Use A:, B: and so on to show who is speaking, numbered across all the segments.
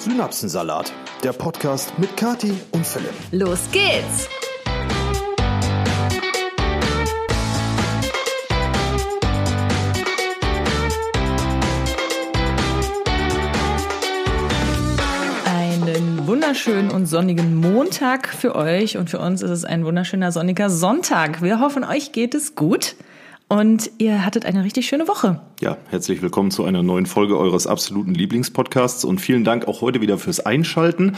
A: Synapsensalat, der Podcast mit Kati und Philipp.
B: Los geht's! Wunderschönen und sonnigen Montag für euch und für uns ist es ein wunderschöner sonniger Sonntag. Wir hoffen, euch geht es gut. Und ihr hattet eine richtig schöne Woche.
A: Ja, herzlich willkommen zu einer neuen Folge eures absoluten Lieblingspodcasts und vielen Dank auch heute wieder fürs Einschalten.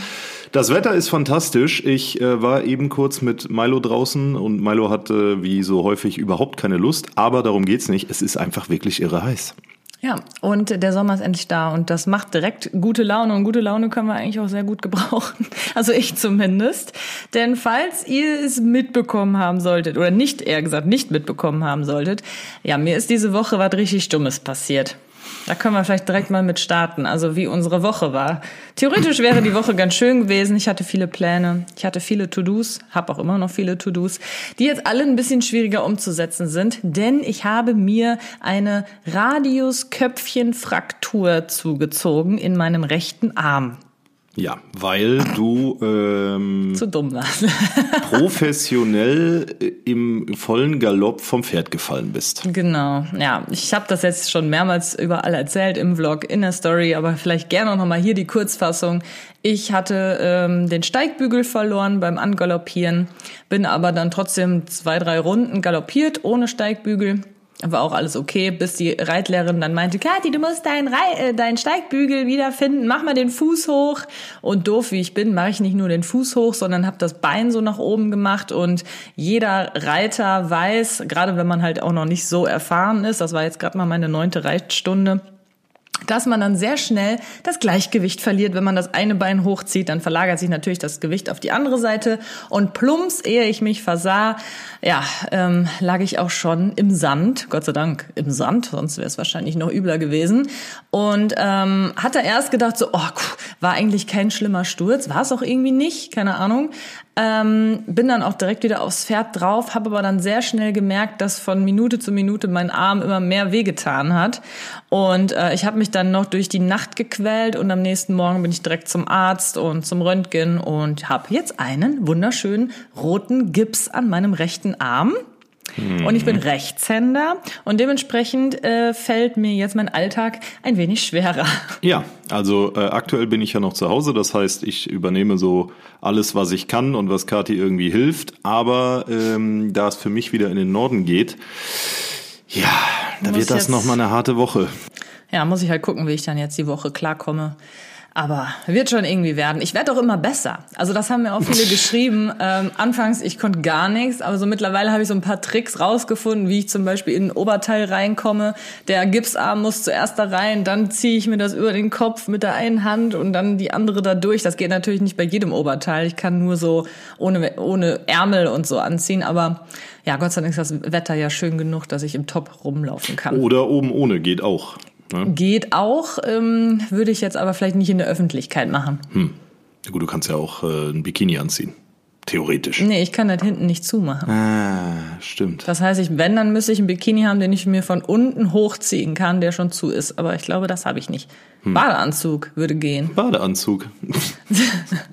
A: Das Wetter ist fantastisch. Ich äh, war eben kurz mit Milo draußen und Milo hatte wie so häufig überhaupt keine Lust, aber darum geht's nicht. Es ist einfach wirklich irre heiß.
B: Ja, und der Sommer ist endlich da und das macht direkt gute Laune und gute Laune können wir eigentlich auch sehr gut gebrauchen. Also ich zumindest. Denn falls ihr es mitbekommen haben solltet oder nicht, eher gesagt, nicht mitbekommen haben solltet, ja, mir ist diese Woche was richtig Dummes passiert. Da können wir vielleicht direkt mal mit starten, also wie unsere Woche war. Theoretisch wäre die Woche ganz schön gewesen. Ich hatte viele Pläne, ich hatte viele To-Dos, habe auch immer noch viele To-Dos, die jetzt alle ein bisschen schwieriger umzusetzen sind, denn ich habe mir eine Radiusköpfchenfraktur zugezogen in meinem rechten Arm.
A: Ja, weil du ähm,
B: zu dumm warst.
A: professionell im vollen Galopp vom Pferd gefallen bist.
B: Genau, ja. Ich habe das jetzt schon mehrmals überall erzählt im Vlog, in der Story, aber vielleicht gerne noch mal hier die Kurzfassung. Ich hatte ähm, den Steigbügel verloren beim Angaloppieren, bin aber dann trotzdem zwei, drei Runden galoppiert ohne Steigbügel war auch alles okay, bis die Reitlehrerin dann meinte, Kathi, du musst deinen, Rei äh, deinen Steigbügel wiederfinden, mach mal den Fuß hoch. Und doof wie ich bin, mache ich nicht nur den Fuß hoch, sondern habe das Bein so nach oben gemacht. Und jeder Reiter weiß, gerade wenn man halt auch noch nicht so erfahren ist, das war jetzt gerade mal meine neunte Reitstunde, dass man dann sehr schnell das Gleichgewicht verliert. Wenn man das eine Bein hochzieht, dann verlagert sich natürlich das Gewicht auf die andere Seite und plumps, ehe ich mich versah, ja, ähm, lag ich auch schon im Sand, Gott sei Dank im Sand, sonst wäre es wahrscheinlich noch übler gewesen. Und ähm, hatte erst gedacht, so, oh, war eigentlich kein schlimmer Sturz, war es auch irgendwie nicht, keine Ahnung. Ähm, bin dann auch direkt wieder aufs Pferd drauf, habe aber dann sehr schnell gemerkt, dass von Minute zu Minute mein Arm immer mehr wehgetan hat. Und äh, ich habe mich dann noch durch die Nacht gequält und am nächsten Morgen bin ich direkt zum Arzt und zum Röntgen und habe jetzt einen wunderschönen roten Gips an meinem rechten Arm. Mhm. Und ich bin Rechtshänder und dementsprechend äh, fällt mir jetzt mein Alltag ein wenig schwerer.
A: Ja, also äh, aktuell bin ich ja noch zu Hause, das heißt, ich übernehme so alles, was ich kann und was Kati irgendwie hilft. Aber ähm, da es für mich wieder in den Norden geht, ja, da wird das nochmal eine harte Woche.
B: Ja, muss ich halt gucken, wie ich dann jetzt die Woche klarkomme. Aber wird schon irgendwie werden. Ich werde auch immer besser. Also das haben mir auch viele geschrieben. Ähm, anfangs, ich konnte gar nichts, aber so mittlerweile habe ich so ein paar Tricks rausgefunden, wie ich zum Beispiel in ein Oberteil reinkomme. Der Gipsarm muss zuerst da rein, dann ziehe ich mir das über den Kopf mit der einen Hand und dann die andere da durch. Das geht natürlich nicht bei jedem Oberteil. Ich kann nur so ohne, ohne Ärmel und so anziehen, aber ja, Gott sei Dank ist das Wetter ja schön genug, dass ich im Top rumlaufen kann.
A: Oder oben ohne geht auch.
B: Ne? Geht auch, ähm, würde ich jetzt aber vielleicht nicht in der Öffentlichkeit machen.
A: Hm. Ja, gut, du kannst ja auch äh, ein Bikini anziehen. Theoretisch.
B: Nee, ich kann das hinten nicht zumachen.
A: Ah, stimmt.
B: Das heißt, ich, wenn, dann müsste ich einen Bikini haben, den ich mir von unten hochziehen kann, der schon zu ist. Aber ich glaube, das habe ich nicht. Hm. Badeanzug würde gehen.
A: Badeanzug.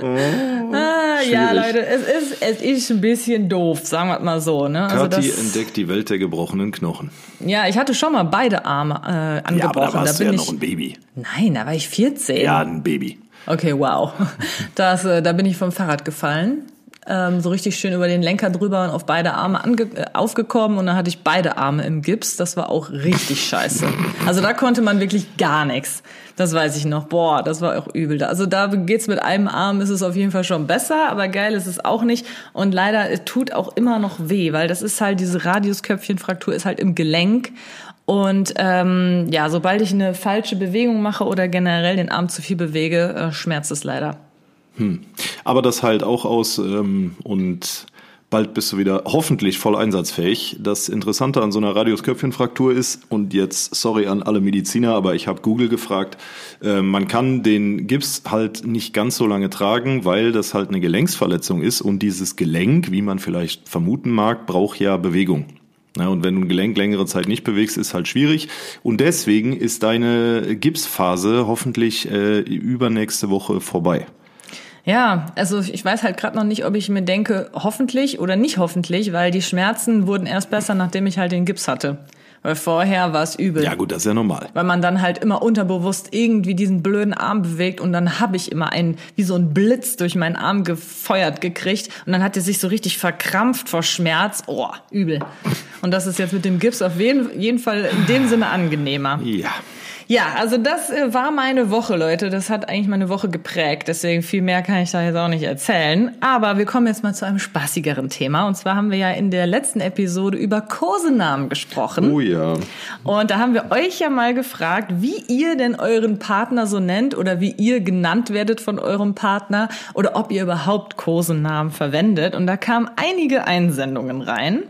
B: oh, ah, ja, Leute, es ist, es ist ein bisschen doof, sagen wir mal so. Ne?
A: Also Kathi entdeckt die Welt der gebrochenen Knochen.
B: Ja, ich hatte schon mal beide Arme äh, angebrochen. Ja, aber
A: da warst
B: da
A: du ja
B: ich,
A: noch ein Baby.
B: Nein, da war ich 14.
A: Ja, ein Baby.
B: Okay, wow. Das, äh, da bin ich vom Fahrrad gefallen ähm, so richtig schön über den Lenker drüber und auf beide Arme ange äh, aufgekommen und dann hatte ich beide Arme im Gips. Das war auch richtig scheiße. Also da konnte man wirklich gar nichts. Das weiß ich noch. Boah, das war auch übel. Also da geht's mit einem Arm, ist es auf jeden Fall schon besser, aber geil ist es auch nicht. Und leider es tut auch immer noch weh, weil das ist halt diese Radiusköpfchenfraktur ist halt im Gelenk. Und ähm, ja, sobald ich eine falsche Bewegung mache oder generell den Arm zu viel bewege, äh, schmerzt es leider.
A: Hm. Aber das halt auch aus ähm, und bald bist du wieder hoffentlich voll einsatzfähig. Das Interessante an so einer Radiusköpfchenfraktur ist, und jetzt sorry an alle Mediziner, aber ich habe Google gefragt, äh, man kann den Gips halt nicht ganz so lange tragen, weil das halt eine Gelenksverletzung ist und dieses Gelenk, wie man vielleicht vermuten mag, braucht ja Bewegung. Ja, und wenn du ein Gelenk längere Zeit nicht bewegst, ist halt schwierig. Und deswegen ist deine Gipsphase hoffentlich äh, übernächste Woche vorbei.
B: Ja, also ich weiß halt gerade noch nicht, ob ich mir denke, hoffentlich oder nicht hoffentlich, weil die Schmerzen wurden erst besser, nachdem ich halt den Gips hatte. Weil vorher war es übel.
A: Ja gut, das ist ja normal.
B: Weil man dann halt immer unterbewusst irgendwie diesen blöden Arm bewegt und dann habe ich immer einen, wie so ein Blitz durch meinen Arm gefeuert gekriegt und dann hat er sich so richtig verkrampft vor Schmerz. Oh, übel. Und das ist jetzt mit dem Gips auf jeden, jeden Fall in dem Sinne angenehmer.
A: Ja.
B: Ja, also das äh, war meine Woche, Leute. Das hat eigentlich meine Woche geprägt. Deswegen viel mehr kann ich da jetzt auch nicht erzählen. Aber wir kommen jetzt mal zu einem spaßigeren Thema. Und zwar haben wir ja in der letzten Episode über Kosenamen gesprochen.
A: Oh ja.
B: Und da haben wir euch ja mal gefragt, wie ihr denn euren Partner so nennt oder wie ihr genannt werdet von eurem Partner oder ob ihr überhaupt Kosenamen verwendet. Und da kamen einige Einsendungen rein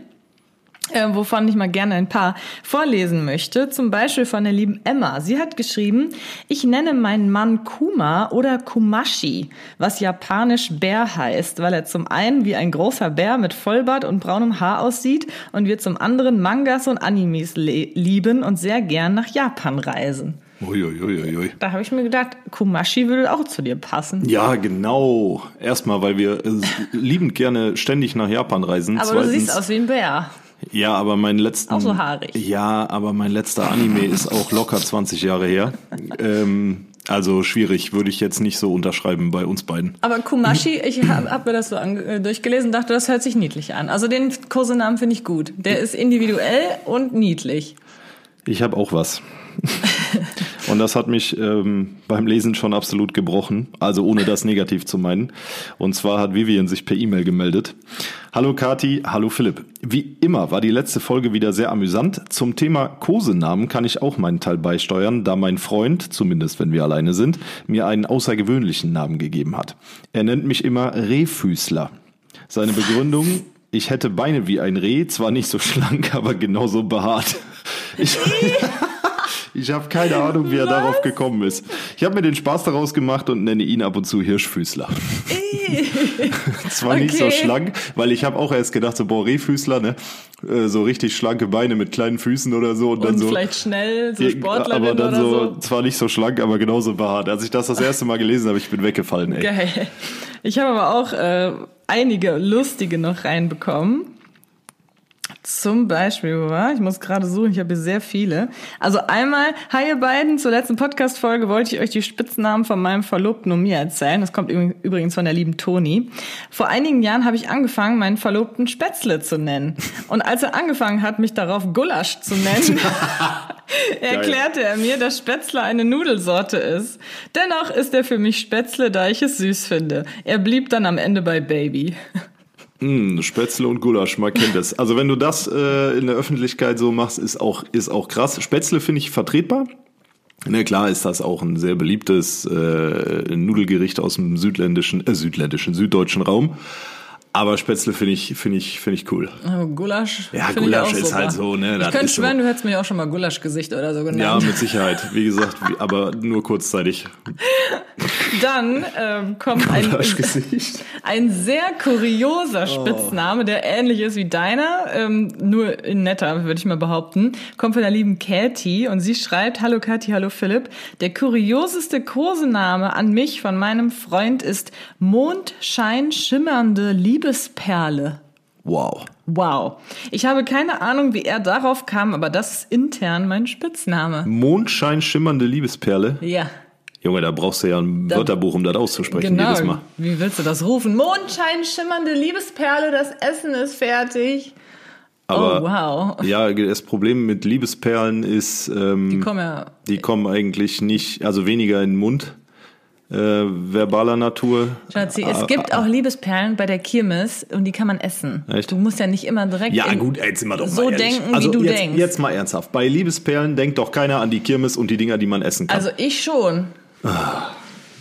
B: äh, wovon ich mal gerne ein paar vorlesen möchte. Zum Beispiel von der lieben Emma. Sie hat geschrieben, ich nenne meinen Mann Kuma oder Kumashi, was japanisch Bär heißt, weil er zum einen wie ein großer Bär mit Vollbart und braunem Haar aussieht und wir zum anderen Mangas und Animes lieben und sehr gern nach Japan reisen.
A: Uiuiuiui.
B: Da habe ich mir gedacht, Kumashi würde auch zu dir passen.
A: Ja, genau. Erstmal, weil wir äh, liebend gerne ständig nach Japan reisen.
B: Aber Zweitens, du siehst aus wie ein Bär.
A: Ja, aber mein letzten.
B: Auch so haarig.
A: Ja, aber mein letzter Anime ist auch locker 20 Jahre her. Ähm, also schwierig, würde ich jetzt nicht so unterschreiben bei uns beiden.
B: Aber Kumashi, ich habe hab mir das so äh, durchgelesen, dachte, das hört sich niedlich an. Also den Kosenamen finde ich gut. Der ist individuell und niedlich.
A: Ich habe auch was. Und das hat mich ähm, beim Lesen schon absolut gebrochen, also ohne das negativ zu meinen. Und zwar hat Vivian sich per E-Mail gemeldet. Hallo Kati, hallo Philipp. Wie immer war die letzte Folge wieder sehr amüsant. Zum Thema Kosenamen kann ich auch meinen Teil beisteuern, da mein Freund, zumindest wenn wir alleine sind, mir einen außergewöhnlichen Namen gegeben hat. Er nennt mich immer Rehfüßler. Seine Begründung, ich hätte Beine wie ein Reh, zwar nicht so schlank, aber genauso behaart. Ich, ich habe keine Ahnung, wie er Was? darauf gekommen ist. Ich habe mir den Spaß daraus gemacht und nenne ihn ab und zu Hirschfüßler. Zwar okay. nicht so schlank, weil ich habe auch erst gedacht, so boah, Rehfüßler, ne? Äh, so richtig schlanke Beine mit kleinen Füßen oder so. Und, und dann so,
B: vielleicht schnell, so Sportlerin
A: Aber dann so, so, zwar nicht so schlank, aber genauso behaart. Als ich das das erste Mal gelesen habe, ich bin weggefallen, ey.
B: Geil. Ich habe aber auch äh, einige lustige noch reinbekommen. Zum Beispiel, ich muss gerade suchen, ich habe hier sehr viele. Also einmal, hi ihr beiden, zur letzten Podcast-Folge wollte ich euch die Spitznamen von meinem Verlobten und mir erzählen. Das kommt übrigens von der lieben Toni. Vor einigen Jahren habe ich angefangen, meinen Verlobten Spätzle zu nennen. Und als er angefangen hat, mich darauf Gulasch zu nennen, erklärte er mir, dass Spätzle eine Nudelsorte ist. Dennoch ist er für mich Spätzle, da ich es süß finde. Er blieb dann am Ende bei Baby.
A: Mm, Spätzle und Gulasch, man kennt es. Also wenn du das äh, in der Öffentlichkeit so machst, ist auch, ist auch krass. Spätzle finde ich vertretbar. Ne, klar ist das auch ein sehr beliebtes äh, Nudelgericht aus dem südländischen, äh, südländischen, süddeutschen Raum. Aber Spätzle finde ich, finde ich, finde ich cool.
B: Gulasch.
A: Ja, Gulasch ist halt so, ne?
B: Ich könnte schwören, so. du hättest mir auch schon mal Gulaschgesicht oder so genannt.
A: Ja, mit Sicherheit. Wie gesagt, aber nur kurzzeitig.
B: Dann ähm, kommt ein, ein sehr kurioser oh. Spitzname, der ähnlich ist wie deiner, ähm, nur in netter, würde ich mal behaupten. Kommt von der lieben Katie und sie schreibt, Hallo Katie, hallo Philipp. Der kurioseste Kosename an mich von meinem Freund ist Mondschein schimmernde Liebe Liebesperle.
A: Wow.
B: Wow. Ich habe keine Ahnung, wie er darauf kam, aber das ist intern mein Spitzname.
A: Mondschein schimmernde Liebesperle?
B: Ja.
A: Junge, da brauchst du ja ein da, Wörterbuch, um das auszusprechen genau. jedes Mal.
B: Wie willst du das rufen? Mondschein schimmernde Liebesperle, das Essen ist fertig.
A: Aber, oh, wow. Ja, das Problem mit Liebesperlen ist, ähm,
B: die kommen ja.
A: Die kommen eigentlich nicht, also weniger in den Mund äh, verbaler Natur.
B: Schatzi, es gibt auch Liebesperlen bei der Kirmes und die kann man essen. Echt? Du musst ja nicht immer direkt
A: ja, gut, jetzt sind wir doch
B: so
A: mal
B: denken,
A: also
B: wie du
A: jetzt,
B: denkst.
A: Jetzt mal ernsthaft. Bei Liebesperlen denkt doch keiner an die Kirmes und die Dinger, die man essen kann.
B: Also ich schon. Ah.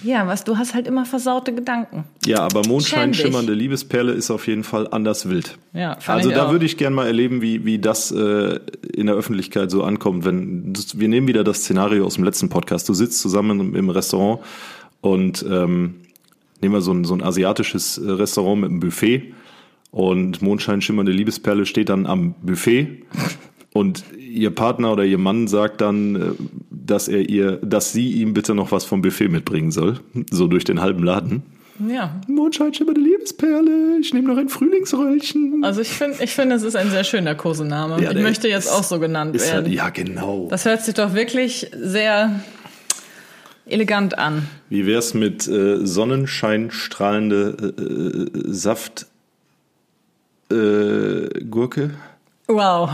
B: Ja, was du hast halt immer versaute Gedanken.
A: Ja, aber Mondschein schimmernde Liebesperle ist auf jeden Fall anders wild.
B: Ja,
A: also da würde ich gerne mal erleben, wie, wie das äh, in der Öffentlichkeit so ankommt. Wenn wir nehmen wieder das Szenario aus dem letzten Podcast. Du sitzt zusammen im, im Restaurant und ähm, nehmen wir so ein, so ein asiatisches äh, Restaurant mit einem Buffet Und Mondschein schimmernde Liebesperle steht dann am Buffet und ihr Partner oder ihr Mann sagt dann, äh, dass er ihr, dass sie ihm bitte noch was vom Buffet mitbringen soll, so durch den halben Laden.
B: Ja.
A: Mondschein schimmernde Liebesperle, ich nehme noch ein Frühlingsröllchen.
B: Also ich finde, ich finde, es ist ein sehr schöner Kosename.
A: Ja,
B: ich möchte jetzt
A: ist-
B: auch so genannt werden.
A: halt, ja, genau.
B: Das hört sich doch wirklich sehr elegant an.
A: Wie wär's mit äh, Sonnenscheinstrahlende äh, äh, Saft äh, Gurke?
B: Wow.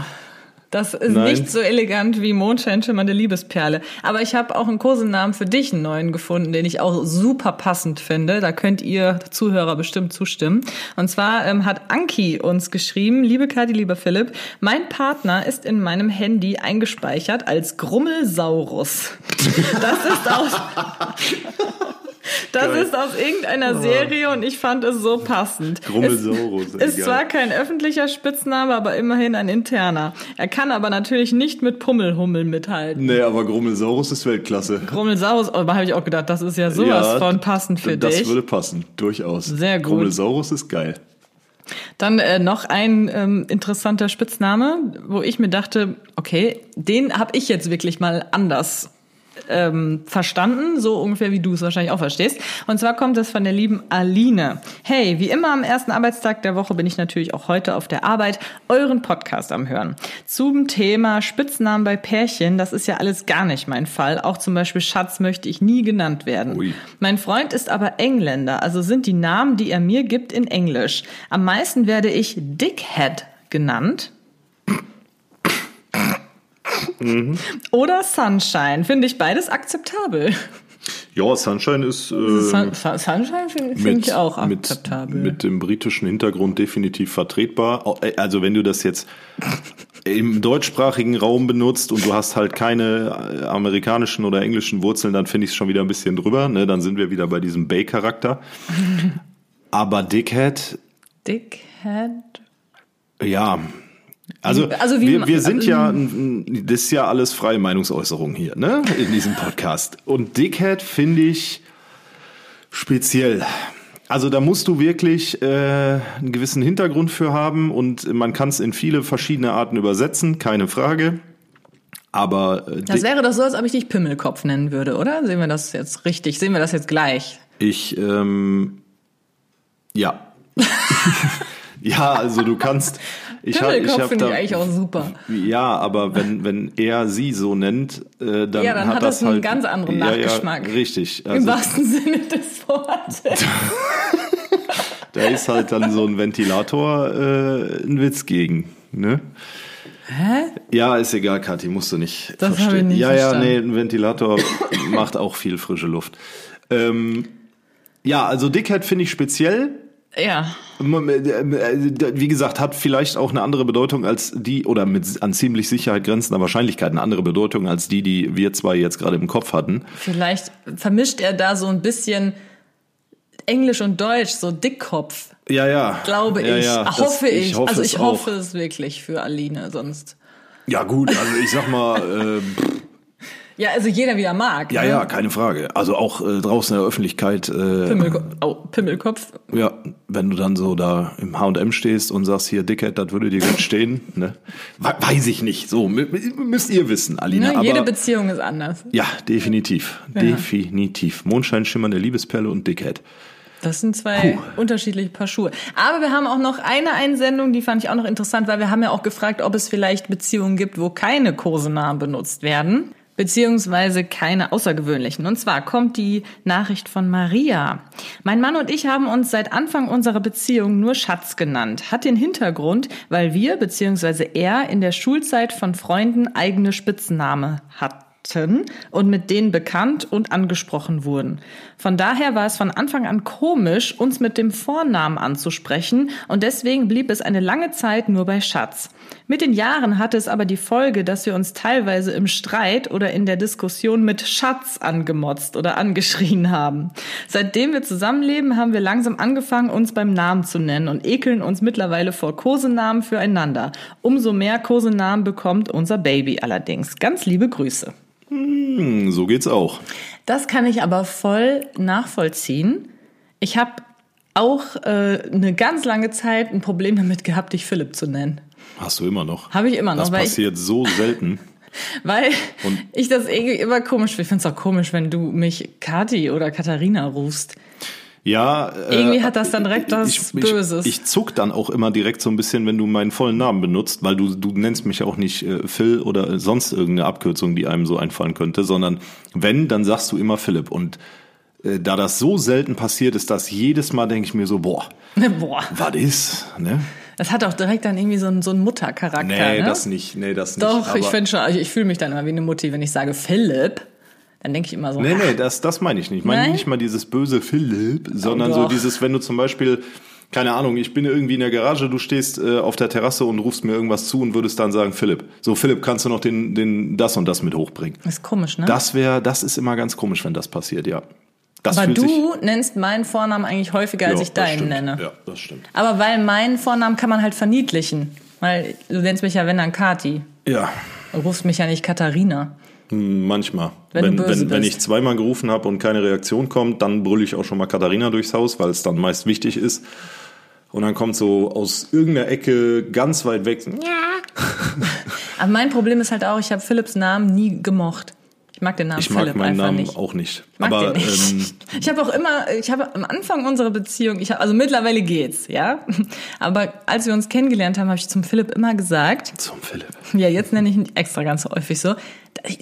B: Das ist
A: Nein.
B: nicht so elegant wie Mondschein schimmernde Liebesperle. Aber ich habe auch einen Kosenamen für dich, einen neuen gefunden, den ich auch super passend finde. Da könnt ihr Zuhörer bestimmt zustimmen. Und zwar ähm, hat Anki uns geschrieben, liebe Kati, lieber Philipp, mein Partner ist in meinem Handy eingespeichert als Grummelsaurus. Das ist aus... Das
A: Geil.
B: ist aus irgendeiner Serie und ich fand es so passend.
A: Grummelsaurus,
B: ist
A: geil.
B: zwar kein öffentlicher Spitzname, aber immerhin ein interner. Er kann aber natürlich nicht mit Pummelhummel mithalten.
A: Nee, aber Grummelsaurus ist Weltklasse.
B: Grummelsaurus, aber habe ich auch gedacht, das ist ja sowas
A: Ja,
B: von passend für
A: das
B: dich.
A: würde passen, durchaus.
B: Sehr gut.
A: Grummelsaurus ist geil.
B: Dann äh, noch ein ähm, interessanter Spitzname, wo ich mir dachte, okay, den habe ich jetzt wirklich mal anders ähm, verstanden, so ungefähr wie du es wahrscheinlich auch verstehst. Und zwar kommt es von der lieben Aline. Hey, wie immer am ersten Arbeitstag der Woche bin ich natürlich auch heute auf der Arbeit euren Podcast am Hören. Zum Thema Spitznamen bei Pärchen, das ist ja alles gar nicht mein Fall. Auch zum Beispiel Schatz möchte ich nie genannt werden.
A: Ui.
B: Mein Freund ist aber Engländer, also sind die Namen, die er mir gibt, in Englisch. Am meisten werde ich Dickhead genannt. Oder Sunshine. Finde ich beides akzeptabel.
A: Ja, Sunshine ist äh,
B: Sun Sun- Sunshine finde find ich auch
A: mit,
B: akzeptabel.
A: mit dem britischen Hintergrund definitiv vertretbar. Äh, Also wenn du das jetzt im deutschsprachigen Raum benutzt und du hast halt keine äh, amerikanischen oder englischen Wurzeln, dann finde ich es schon wieder ein bisschen drüber. Ne? Dann sind wir wieder bei diesem Bay-Charakter. Aber Dickhead,
B: Dickhead.
A: ja. Also,
B: Also wie
A: wir, wir sind ja, das ist ja alles freie Meinungsäußerung hier, ne, in diesem Podcast. Und Dickhead finde ich speziell. Also da musst du wirklich äh, einen gewissen Hintergrund für haben und man kann es in viele verschiedene Arten übersetzen, keine Frage. Aber äh,
B: Das wäre doch so, als ob ich dich Pimmelkopf nennen würde, oder? Sehen wir das jetzt richtig? Sehen wir das jetzt gleich?
A: ich, ähm, ja. ja, also du kannst. Ich hab-
B: Pimmelkopf
A: hab
B: finde ich
A: da-
B: eigentlich auch super.
A: Ja, aber wenn, wenn er sie so nennt, äh, dann,
B: Ja, dann
A: hat,
B: hat
A: das
B: das einen
A: halt,
B: ganz anderen
A: ja,
B: Nachgeschmack.
A: Ja, richtig.
B: Im
A: Also,
B: wahrsten Sinne des Wortes.
A: da ist halt dann so ein Ventilator äh, ein Witz gegen. Ne?
B: Hä?
A: Ja, ist egal, Kathi, musst du nicht
B: Das hab ich
A: verstehen.
B: nicht
A: ja, ja,
B: verstanden.
A: nee, ein Ventilator macht auch viel frische Luft. Ähm, ja, also Dickhead finde ich speziell.
B: Ja.
A: Wie gesagt, hat vielleicht auch eine andere Bedeutung als die, oder mit an ziemlich Sicherheit grenzender Wahrscheinlichkeit eine andere Bedeutung als die, die wir zwei jetzt gerade im Kopf hatten.
B: Vielleicht vermischt er da so ein bisschen Englisch und Deutsch, so Dickkopf,
A: Ja, ja.
B: glaube
A: ja,
B: ich.
A: Ja, das-
B: hoffe ich.
A: hoffe
B: also
A: es
B: ich
A: auch.
B: hoffe es wirklich für Aline, sonst.
A: Ja, gut, also ich sag mal, äh,
B: Ja, also jeder wieder mag.
A: ja,
B: ne?
A: ja, keine Frage. Also auch äh, draußen in der Öffentlichkeit, äh,
B: Pimmelko oh, Pimmelkopf.
A: ja, wenn du dann so da im H&M stehst und sagst, hier, Dickhead, das würde dir gut stehen, ne? We- Weiß ich nicht, so, mü- mü- müsst ihr wissen, Alina.
B: Ne?
A: aber,
B: Jede Beziehung ist anders.
A: ja, definitiv, definitiv. Mondschein, schimmernde Liebesperle und Dickhead.
B: Das sind zwei unterschiedliche Paar Schuhe. Aber wir haben auch noch eine Einsendung, die fand ich auch noch interessant, weil wir haben ja auch gefragt, ob es vielleicht Beziehungen gibt, wo keine Kosenamen benutzt werden. Beziehungsweise keine außergewöhnlichen. Und zwar kommt die Nachricht von Maria. Mein Mann und ich haben uns seit Anfang unserer Beziehung nur Schatz genannt. Hat den Hintergrund, weil wir beziehungsweise er in der Schulzeit von Freunden eigene Spitzname hatten und mit denen bekannt und angesprochen wurden. Von daher war es von Anfang an komisch, uns mit dem Vornamen anzusprechen und deswegen blieb es eine lange Zeit nur bei Schatz. Mit den Jahren hatte es aber die Folge, dass wir uns teilweise im Streit oder in der Diskussion mit Schatz angemotzt oder angeschrien haben. Seitdem wir zusammenleben, haben wir langsam angefangen, uns beim Namen zu nennen und ekeln uns mittlerweile vor Kosenamen füreinander. Umso mehr Kosenamen bekommt unser Baby allerdings. Ganz liebe Grüße.
A: Hm, so geht's auch.
B: Das kann ich aber voll nachvollziehen. Ich habe auch äh, eine ganz lange Zeit ein Problem damit gehabt, dich Philipp zu nennen.
A: Hast du immer noch.
B: Habe ich immer noch.
A: Das passiert ich, so selten.
B: Weil ich das irgendwie immer komisch finde. Ich finde es auch komisch, wenn du mich Kati oder Katharina rufst.
A: Ja,
B: irgendwie äh, hat das dann direkt was
A: ich,
B: Böses.
A: Ich, ich zuck dann auch immer direkt so ein bisschen, wenn du meinen vollen Namen benutzt, weil du du nennst mich auch nicht äh, Phil oder sonst irgendeine Abkürzung, die einem so einfallen könnte, sondern wenn, dann sagst du immer Philipp und äh, da das so selten passiert ist, dass jedes Mal denke ich mir so, boah,
B: boah.
A: was ist, ne?
B: Das hat auch direkt dann irgendwie so einen, so einen Muttercharakter.
A: Nee,
B: ne?
A: das nicht. Nee, das nicht.
B: Doch, ich finde schon, also ich fühle mich dann immer wie eine Mutti, wenn ich sage Philipp. Dann denke ich immer so.
A: Nee, nee, das, das meine ich nicht. Ich meine
B: Nein?
A: nicht mal dieses böse Philipp, sondern
B: Oh,
A: so dieses, wenn du zum Beispiel, keine Ahnung, ich bin irgendwie in der Garage, du stehst äh, auf der Terrasse und rufst mir irgendwas zu und würdest dann sagen, Philipp, so Philipp, kannst du noch den, den das und das mit hochbringen?
B: ist komisch, ne?
A: Das wäre, das ist immer ganz komisch, wenn das passiert, ja. Das
B: Aber du nennst meinen Vornamen eigentlich häufiger, als
A: Ja,
B: ich deinen
A: stimmt.
B: nenne.
A: Ja, das stimmt.
B: Aber weil meinen Vornamen kann man halt verniedlichen. Weil du nennst mich ja wenn dann Kati.
A: Ja,
B: Du rufst mich ja nicht Katharina.
A: Manchmal.
B: Wenn
A: Wenn, wenn, wenn ich zweimal gerufen habe und keine Reaktion kommt, dann brülle ich auch schon mal Katharina durchs Haus, weil es dann meist wichtig ist. Und dann kommt so aus irgendeiner Ecke ganz weit weg,
B: Aber mein Problem ist halt auch, ich habe Philipps Namen nie gemocht. Ich mag den Namen
A: Ich mag
B: Philipp
A: meinen
B: einfach
A: Namen
B: nicht.
A: auch nicht.
B: mag
A: Aber
B: den nicht.
A: Ähm,
B: ich habe auch immer, ich habe am Anfang unserer Beziehung, ich hab, also mittlerweile geht's, ja. Aber als wir uns kennengelernt haben, habe ich zum Philipp immer gesagt,
A: zum Philipp.
B: ja, jetzt nenne ich ihn extra ganz häufig so,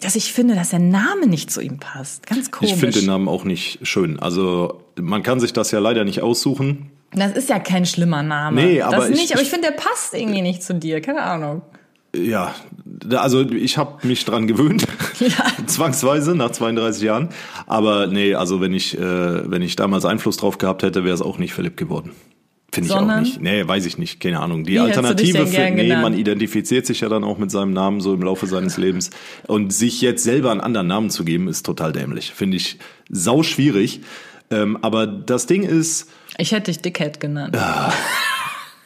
B: dass ich finde, dass der Name nicht zu ihm passt. Ganz komisch.
A: Ich finde den Namen auch nicht schön. Also man kann sich das ja leider nicht aussuchen.
B: das ist ja kein schlimmer Name.
A: Nee, aber
B: das
A: ich-
B: nicht, aber
A: ich-
B: ich finde, der passt irgendwie nicht zu dir. Keine Ahnung.
A: Ja, also ich habe mich dran gewöhnt, zwangsweise nach 32 Jahren. Aber nee, also wenn ich äh, wenn ich damals Einfluss drauf gehabt hätte, wäre es auch nicht Philipp geworden. Finde ich auch nicht. Nee, weiß ich nicht, keine Ahnung. Die Alternative für nee,
B: genannt?
A: man identifiziert sich ja dann auch mit seinem Namen so im Laufe seines Lebens und sich jetzt selber einen anderen Namen zu geben, ist total dämlich. Finde ich sau schwierig. Ähm, aber das Ding ist,
B: Ich hätte dich Dickhead genannt.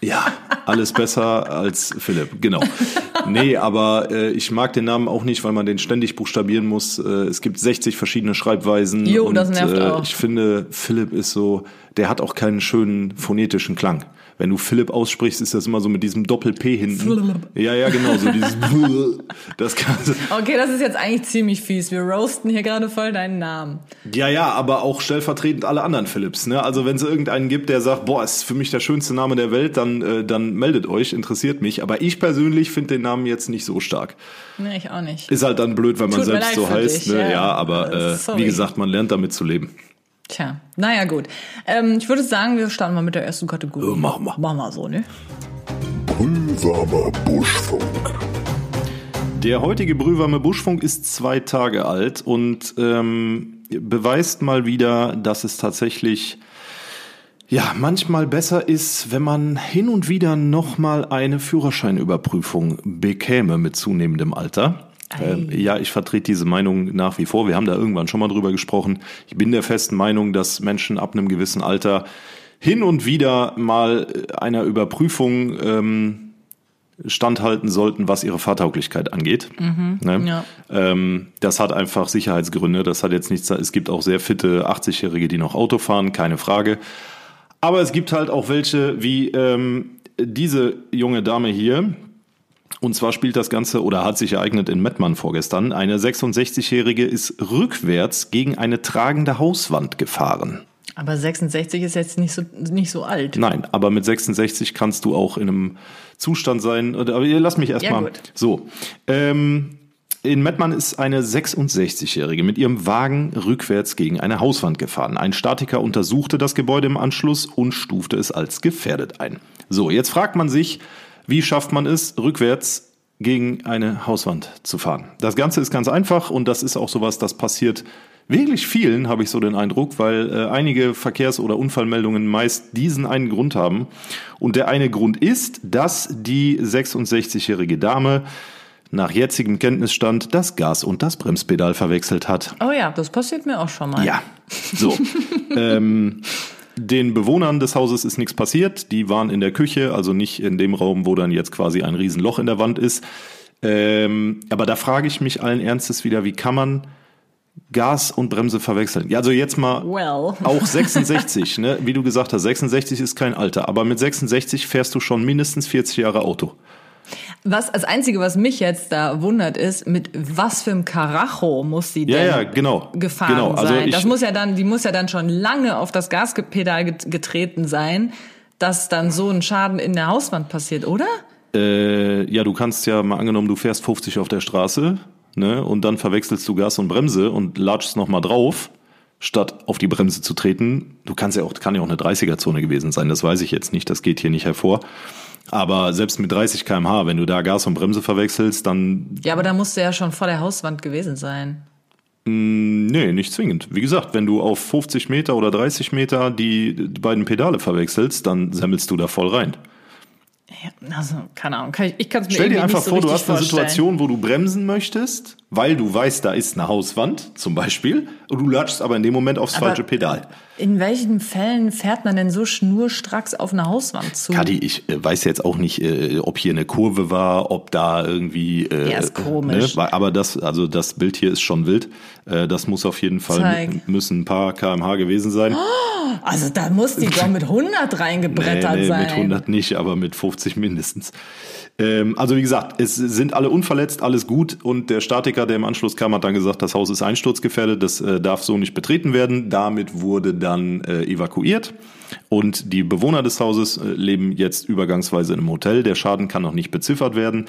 A: Ja, alles besser als Philipp, genau. Nee, aber äh, ich mag den Namen auch nicht, weil man den ständig buchstabieren muss. Äh, es gibt 60 verschiedene Schreibweisen.
B: Jo,
A: und
B: das nervt
A: äh,
B: auch.
A: ich finde, Philipp ist so, der hat auch keinen schönen phonetischen Klang. Wenn du Philipp aussprichst, ist das immer so mit diesem Doppel-P hinten.
B: Philipp.
A: Ja, ja, genau, so dieses das kann,
B: Okay, das ist jetzt eigentlich ziemlich fies. Wir roasten hier gerade voll deinen Namen.
A: Ja, ja, aber auch stellvertretend alle anderen Philips. Ne? Also wenn es irgendeinen gibt, der sagt, boah, ist für mich der schönste Name der Welt, dann, äh, dann meldet euch, interessiert mich. Aber ich persönlich finde den Namen jetzt nicht so stark.
B: Nee, ich auch nicht.
A: Ist halt dann blöd, wenn man
B: Tut
A: selbst so heißt.
B: dich,
A: ne?
B: ja.
A: ja. aber
B: Äh,
A: äh,
B: sorry.
A: wie gesagt, man lernt damit zu leben.
B: Tja, naja, gut. Ähm, ich würde sagen, wir starten mal mit der ersten Kategorie.
A: Äh, machen wir.
B: Machen wir so, ne?
C: Brühwarmer Buschfunk.
A: Der heutige Brühwarme Buschfunk ist zwei Tage alt und ähm, beweist mal wieder, dass es tatsächlich ja manchmal besser ist, wenn man hin und wieder noch mal eine Führerscheinüberprüfung bekäme mit zunehmendem Alter. Ähm, ja, ich vertrete diese Meinung nach wie vor. Wir haben da irgendwann schon mal drüber gesprochen. Ich bin der festen Meinung, dass Menschen ab einem gewissen Alter hin und wieder mal einer Überprüfung ähm, standhalten sollten, was ihre Fahrtauglichkeit angeht. ne?
B: ja.
A: ähm, das hat einfach Sicherheitsgründe. Das hat jetzt nichts. Es gibt auch sehr fitte 80-Jährige, die noch Auto fahren, keine Frage. Aber es gibt halt auch welche wie ähm, diese junge Dame hier. Und zwar spielt das Ganze oder hat sich ereignet in Mettmann vorgestern. Eine 66-Jährige ist rückwärts gegen eine tragende Hauswand gefahren.
B: Aber 66 ist jetzt nicht so, nicht so alt.
A: Nein, aber mit 66 kannst du auch in einem Zustand sein. Aber ihr lasst mich
B: Ja,
A: erstmal.
B: gut.
A: so. Ähm, in Mettmann ist eine 66-Jährige mit ihrem Wagen rückwärts gegen eine Hauswand gefahren. Ein Statiker untersuchte das Gebäude im Anschluss und stufte es als gefährdet ein. So, jetzt fragt man sich, wie schafft man es, rückwärts gegen eine Hauswand zu fahren? Das Ganze ist ganz einfach und das ist auch sowas, das passiert wirklich vielen, habe ich so den Eindruck, weil äh, einige Verkehrs- oder Unfallmeldungen meist diesen einen Grund haben. Und der eine Grund ist, dass die 66-jährige Dame nach jetzigem Kenntnisstand das Gas und das Bremspedal verwechselt hat.
B: Oh ja, das passiert mir auch schon mal.
A: Ja, so. ähm, den Bewohnern des Hauses ist nichts passiert. Die waren in der Küche, also nicht in dem Raum, wo dann jetzt quasi ein Riesenloch in der Wand ist. Ähm, aber da frage ich mich allen Ernstes wieder, wie kann man Gas und Bremse verwechseln. Ja, also jetzt mal
B: Well.
A: auch 66, ne? Wie du gesagt hast, 66 ist kein Alter, aber mit 66 fährst du schon mindestens 40 Jahre Auto.
B: Was, das Einzige, was mich jetzt da wundert, ist, mit was für einem Karacho muss sie
A: Ja,
B: denn
A: ja, genau.
B: gefahren
A: genau. Also
B: sein? das muss ja dann, die muss ja dann schon lange auf das Gaspedal get- getreten sein, dass dann so ein Schaden in der Hauswand passiert, oder?
A: Äh, ja, du kannst ja mal angenommen, du fährst 50 auf der Straße, ne, und dann verwechselst du Gas und Bremse und latschst nochmal drauf, statt auf die Bremse zu treten. Du kannst ja auch, kann ja auch eine 30er-Zone gewesen sein, das weiß ich jetzt nicht, das geht hier nicht hervor. Aber selbst mit 30 kmh, wenn du da Gas und Bremse verwechselst, dann,
B: Ja, aber da musste ja schon vor der Hauswand gewesen sein.
A: nee, nicht zwingend. Wie gesagt, wenn du auf 50 Meter oder 30 Meter die beiden Pedale verwechselst, dann semmelst du da voll rein.
B: Ja, also, keine Ahnung. Kann ich ich kann es mir
A: Stell dir einfach
B: so
A: vor, du hast eine
B: vorstellen.
A: Situation, wo du bremsen möchtest, weil du weißt, da ist eine Hauswand zum Beispiel, und du latschst aber in dem Moment aufs
B: Aber-
A: falsche Pedal.
B: In welchen Fällen fährt man denn so schnurstracks auf eine Hauswand zu?
A: Kadi, ich äh, weiß jetzt auch nicht, äh, ob hier eine Kurve war, ob da irgendwie. Äh,
B: Ja, ist komisch.
A: Ne, aber das, also das Bild hier ist schon wild. Äh, das muss auf jeden Fall
B: Zeig.
A: müssen ein paar kmh gewesen sein.
B: Also da muss die doch mit 100 reingebrettert
A: nee, nee,
B: sein.
A: mit 100 nicht, aber mit 50 mindestens. Ähm, also wie gesagt, es sind alle unverletzt, alles gut und der Statiker, der im Anschluss kam, hat dann gesagt, das Haus ist einsturzgefährdet, das äh, darf so nicht betreten werden. Damit wurde dann äh, evakuiert und die Bewohner des Hauses äh, leben jetzt übergangsweise einem Hotel. Der Schaden kann noch nicht beziffert werden.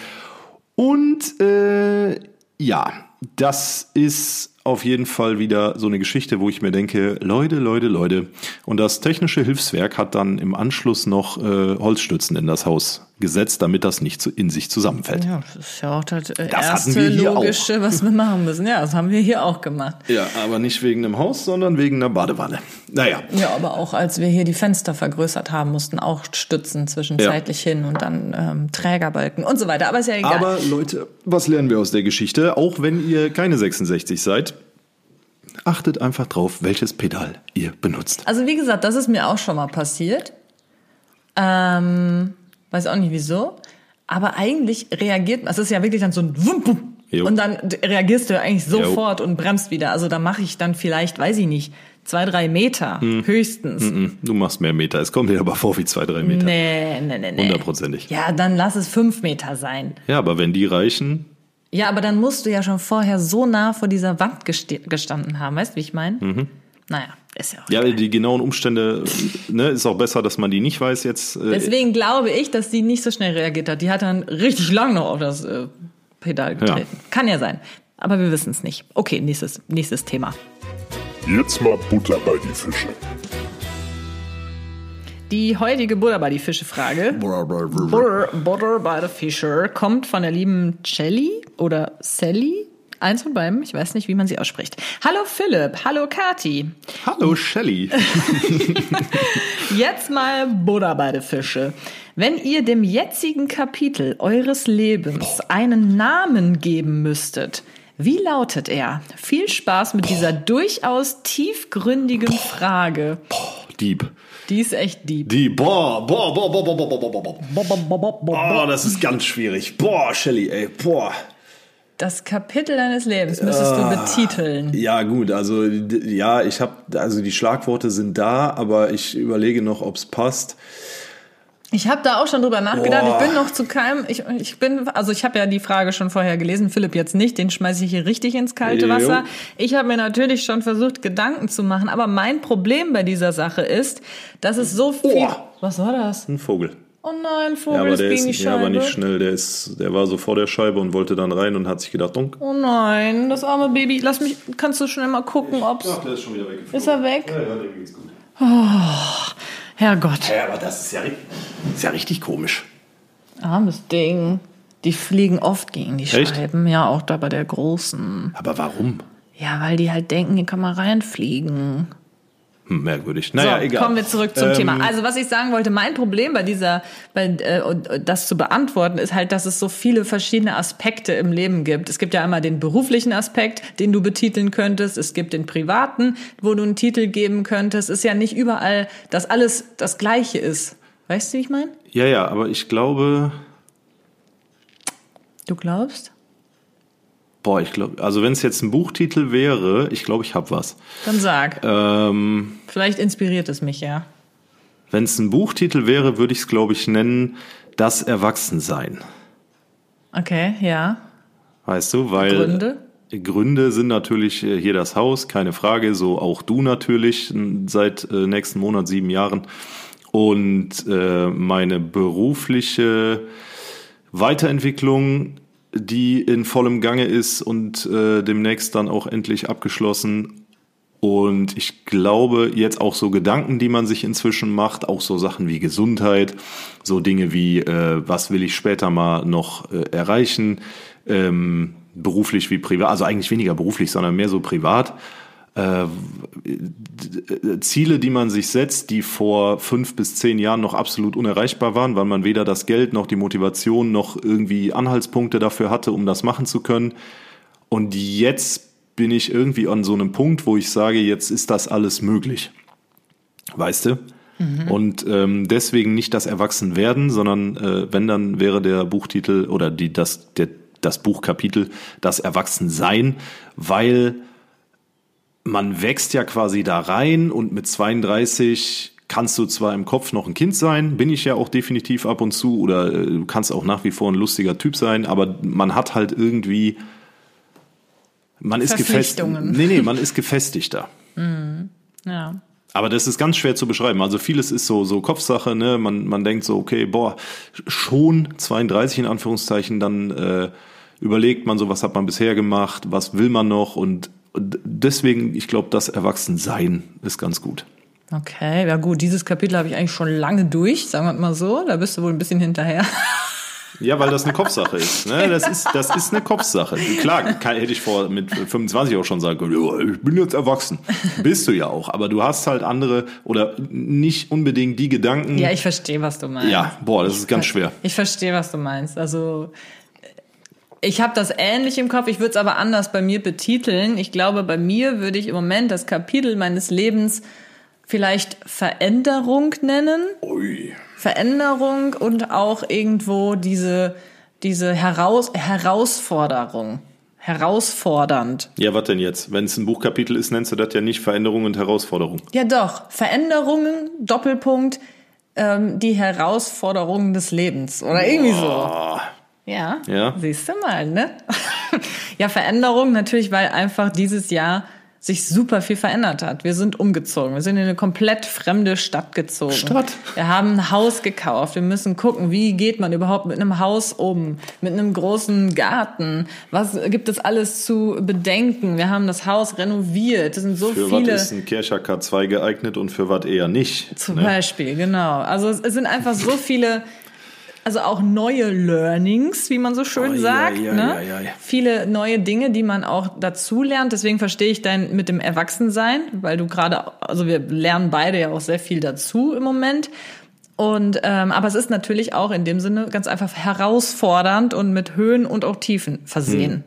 A: Und äh, ja, das ist auf jeden Fall wieder so eine Geschichte, wo ich mir denke, Leute, Leute, Leute. Und das technische Hilfswerk hat dann im Anschluss noch äh, Holzstützen in das Haus gesetzt, damit das nicht zu, in sich zusammenfällt.
B: Ja, das ist ja auch das, äh,
A: Das
B: erste logische, was wir machen müssen. Ja, das haben wir hier auch gemacht.
A: Ja, aber nicht wegen einem Haus, sondern wegen einer Badewanne. Naja.
B: Ja, aber auch als wir hier die Fenster vergrößert haben, mussten auch Stützen zwischenzeitlich hin und dann ähm, Trägerbalken und so weiter. Aber ist ja egal.
A: Aber Leute, was lernen wir aus der Geschichte? Auch wenn ihr keine 66 seid, achtet einfach drauf, welches Pedal ihr benutzt.
B: Also wie gesagt, das ist mir auch schon mal passiert. Ähm, weiß auch nicht wieso. Aber eigentlich reagiert man, es ist ja wirklich dann so ein Wum, Wum,
A: Jo.
B: und dann reagierst du eigentlich
A: Jo.
B: sofort und bremst wieder. Also da mache ich dann vielleicht, weiß ich nicht, zwei, drei Meter
A: Hm.
B: höchstens.
A: Mm, Du machst mehr Meter. Es kommt dir aber vor wie zwei, drei Meter.
B: Nee, nee, nee, nee.
A: Hundertprozentig.
B: Ja, dann lass es fünf Meter sein.
A: Ja, aber wenn die reichen,
B: Ja, aber dann musst du ja schon vorher so nah vor dieser Wand geste- gestanden haben. Weißt du, wie ich meine? Naja, ist ja auch.
A: Mhm. ja, die genauen Umstände, ne, ist auch besser, dass man die nicht weiß jetzt. Äh,
B: Deswegen glaube ich, dass sie nicht so schnell reagiert hat. Die hat dann richtig lang noch auf das äh, Pedal getreten. Kann ja sein. Aber wir wissen es nicht. Okay, nächstes, nächstes Thema.
C: Jetzt mal Butter bei die Fische.
B: Die heutige Butter bei die Fische Frage. Butter, bei the Fische kommt von der lieben Shelly oder Sally. Eins von beiden, ich weiß nicht, wie man sie ausspricht. Hallo Philipp, hallo Kati.
A: Hallo Shelly.
B: Jetzt mal Butter bei den Fische. Wenn ihr dem jetzigen Kapitel eures Lebens einen Namen geben müsstet, wie lautet er? Viel Spaß mit dieser durchaus tiefgründigen Frage.
A: Dieb.
B: Die ist echt deep.
A: Dieb. Boah, boah, boah, boah, boah, boah, boah, boah, boah. Boah, das ist ganz schwierig. Boah, Shelly, ey, boah.
B: Das Kapitel deines Lebens müsstest du betiteln.
A: Ja, gut, also ja, ich habe also die Schlagworte sind da, aber ich überlege noch, ob's passt.
B: Ich habe da auch schon drüber nachgedacht.
A: Boah.
B: Ich bin noch zu keinem. Ich, ich bin, also ich habe ja die Frage schon vorher gelesen. Philipp jetzt nicht. Den schmeiße ich hier richtig ins kalte
A: Jo.
B: Wasser. Ich habe mir natürlich schon versucht, Gedanken zu machen. Aber mein Problem bei dieser Sache ist, dass es so viel.
A: Oh.
B: Was war das?
A: Ein Vogel.
B: Oh nein,
A: Ja,
B: Vogel
A: aber
B: ist
A: der
B: gegen die
A: ist ja, aber
B: Scheibe.
A: nicht schnell. Der ist, der war so vor der Scheibe und wollte dann rein und hat sich gedacht, donk.
B: oh nein, das arme Baby. Lass mich. Kannst du schnell mal gucken, ob's.
A: der ist schon wieder weggeflogen.
B: Ist er weg?
A: Ja, ja, dem geht's gut.
B: Herrgott,
A: Ja, aber das ist ja, ist ja richtig komisch.
B: armes Ding. Die fliegen oft gegen die
A: Echt?
B: Scheiben. Ja, auch da bei der großen.
A: Aber warum?
B: Ja, weil die halt denken, hier kann man reinfliegen.
A: Hm, merkwürdig. Naja,
B: so,
A: egal.
B: kommen wir zurück zum
A: Ähm,
B: Thema. Also was ich sagen wollte, mein Problem bei dieser, bei, äh, das zu beantworten, ist halt, dass es so viele verschiedene Aspekte im Leben gibt. Es gibt ja einmal den beruflichen Aspekt, den du betiteln könntest. Es gibt den privaten, wo du einen Titel geben könntest. Es ist ja nicht überall, dass alles das Gleiche ist. Weißt du, wie ich meine?
A: Ja, ja, aber ich glaube,
B: Du glaubst?
A: Boah, ich glaube, also wenn es jetzt ein Buchtitel wäre, ich glaube, ich habe was.
B: Dann sag.
A: Ähm,
B: Vielleicht inspiriert es mich ja.
A: wenn es ein Buchtitel wäre, würde ich es, glaube ich, nennen Das Erwachsensein.
B: Okay, ja.
A: Weißt du, weil
B: Gründe?
A: Gründe sind natürlich äh, hier das Haus, keine Frage, so auch du natürlich seit äh, nächsten Monat sieben Jahren. Und äh, meine berufliche Weiterentwicklung, die in vollem Gange ist und äh, demnächst dann auch endlich abgeschlossen. Und ich glaube, jetzt auch so Gedanken, die man sich inzwischen macht, auch so Sachen wie Gesundheit, so Dinge wie, äh, was will ich später mal noch äh, erreichen, ähm, beruflich wie privat, also eigentlich weniger beruflich, sondern mehr so privat. Äh, Ziele, die man sich setzt, die vor fünf bis zehn Jahren noch absolut unerreichbar waren, weil man weder das Geld noch die Motivation noch irgendwie Anhaltspunkte dafür hatte, um das machen zu können. Und jetzt bin ich irgendwie an so einem Punkt, wo ich sage, jetzt ist das alles möglich. Weißt du? Und ähm, deswegen nicht das Erwachsenwerden, sondern äh, wenn dann wäre der Buchtitel oder die, das, der, das Buchkapitel das Erwachsensein, weil man wächst ja quasi da rein und mit 32 kannst du zwar im Kopf noch ein Kind sein, bin ich ja auch definitiv ab und zu, oder äh, du kannst auch nach wie vor ein lustiger Typ sein, aber man hat halt irgendwie, man ist gefestigt. Nee, nee, man ist gefestigter.
B: Ja.
A: Aber das ist ganz schwer zu beschreiben. Also vieles ist so, so Kopfsache, ne? Man, man denkt so, okay, boah, schon 32 in Anführungszeichen, dann äh, überlegt man so, was hat man bisher gemacht, was will man noch und und deswegen, ich glaube, das Erwachsensein ist ganz gut.
B: Okay, ja gut, dieses Kapitel habe ich eigentlich schon lange durch, sagen wir mal so. Da bist du wohl ein bisschen hinterher.
A: Ja, weil das eine Kopfsache ist. Ne? Das ist, das ist eine Kopfsache. Klar, kann, hätte ich vor mit 25 auch schon sagen können, "Ja, ich bin jetzt erwachsen. Bist du ja auch, aber du hast halt andere oder nicht unbedingt die Gedanken.
B: Ja, ich verstehe, was du meinst.
A: Ja, boah, das ist ganz schwer.
B: Ich verstehe, was du meinst. Also ich habe das ähnlich im Kopf, ich würde es aber anders bei mir betiteln. Ich glaube, bei mir würde ich im Moment das Kapitel meines Lebens vielleicht Veränderung nennen.
A: Ui.
B: Veränderung und auch irgendwo diese, diese Heraus Herausforderung. Herausfordernd.
A: Ja, was denn jetzt? Wenn es ein Buchkapitel ist, nennst du das ja nicht Veränderung und Herausforderung.
B: Ja doch, Veränderungen, Doppelpunkt, ähm, die Herausforderungen des Lebens. Oder irgendwie so. Ja,
A: Ja.
B: siehst du mal, ne? ja, Veränderung natürlich, weil einfach dieses Jahr sich super viel verändert hat. Wir sind umgezogen. Wir sind in eine komplett fremde Stadt gezogen.
A: Stadt?
B: Wir haben ein Haus gekauft. Wir müssen gucken, wie geht man überhaupt mit einem Haus um? Mit einem großen Garten? Was gibt es alles zu bedenken? Wir haben das Haus renoviert. Es sind so
A: für
B: viele.
A: was ist ein Kircher K2 geeignet und für was eher nicht?
B: Zum
A: ne?
B: Beispiel, genau. Also es sind einfach so viele, also auch neue Learnings, wie man so schön
A: Ai,
B: sagt.
A: ai, ai,
B: ne?
A: ai.
B: Viele neue Dinge, die man auch dazu lernt. Deswegen verstehe ich dein mit dem Erwachsensein, weil du gerade, also wir lernen beide ja auch sehr viel dazu im Moment. Und ähm, aber es ist natürlich auch in dem Sinne ganz einfach herausfordernd und mit Höhen und auch Tiefen versehen.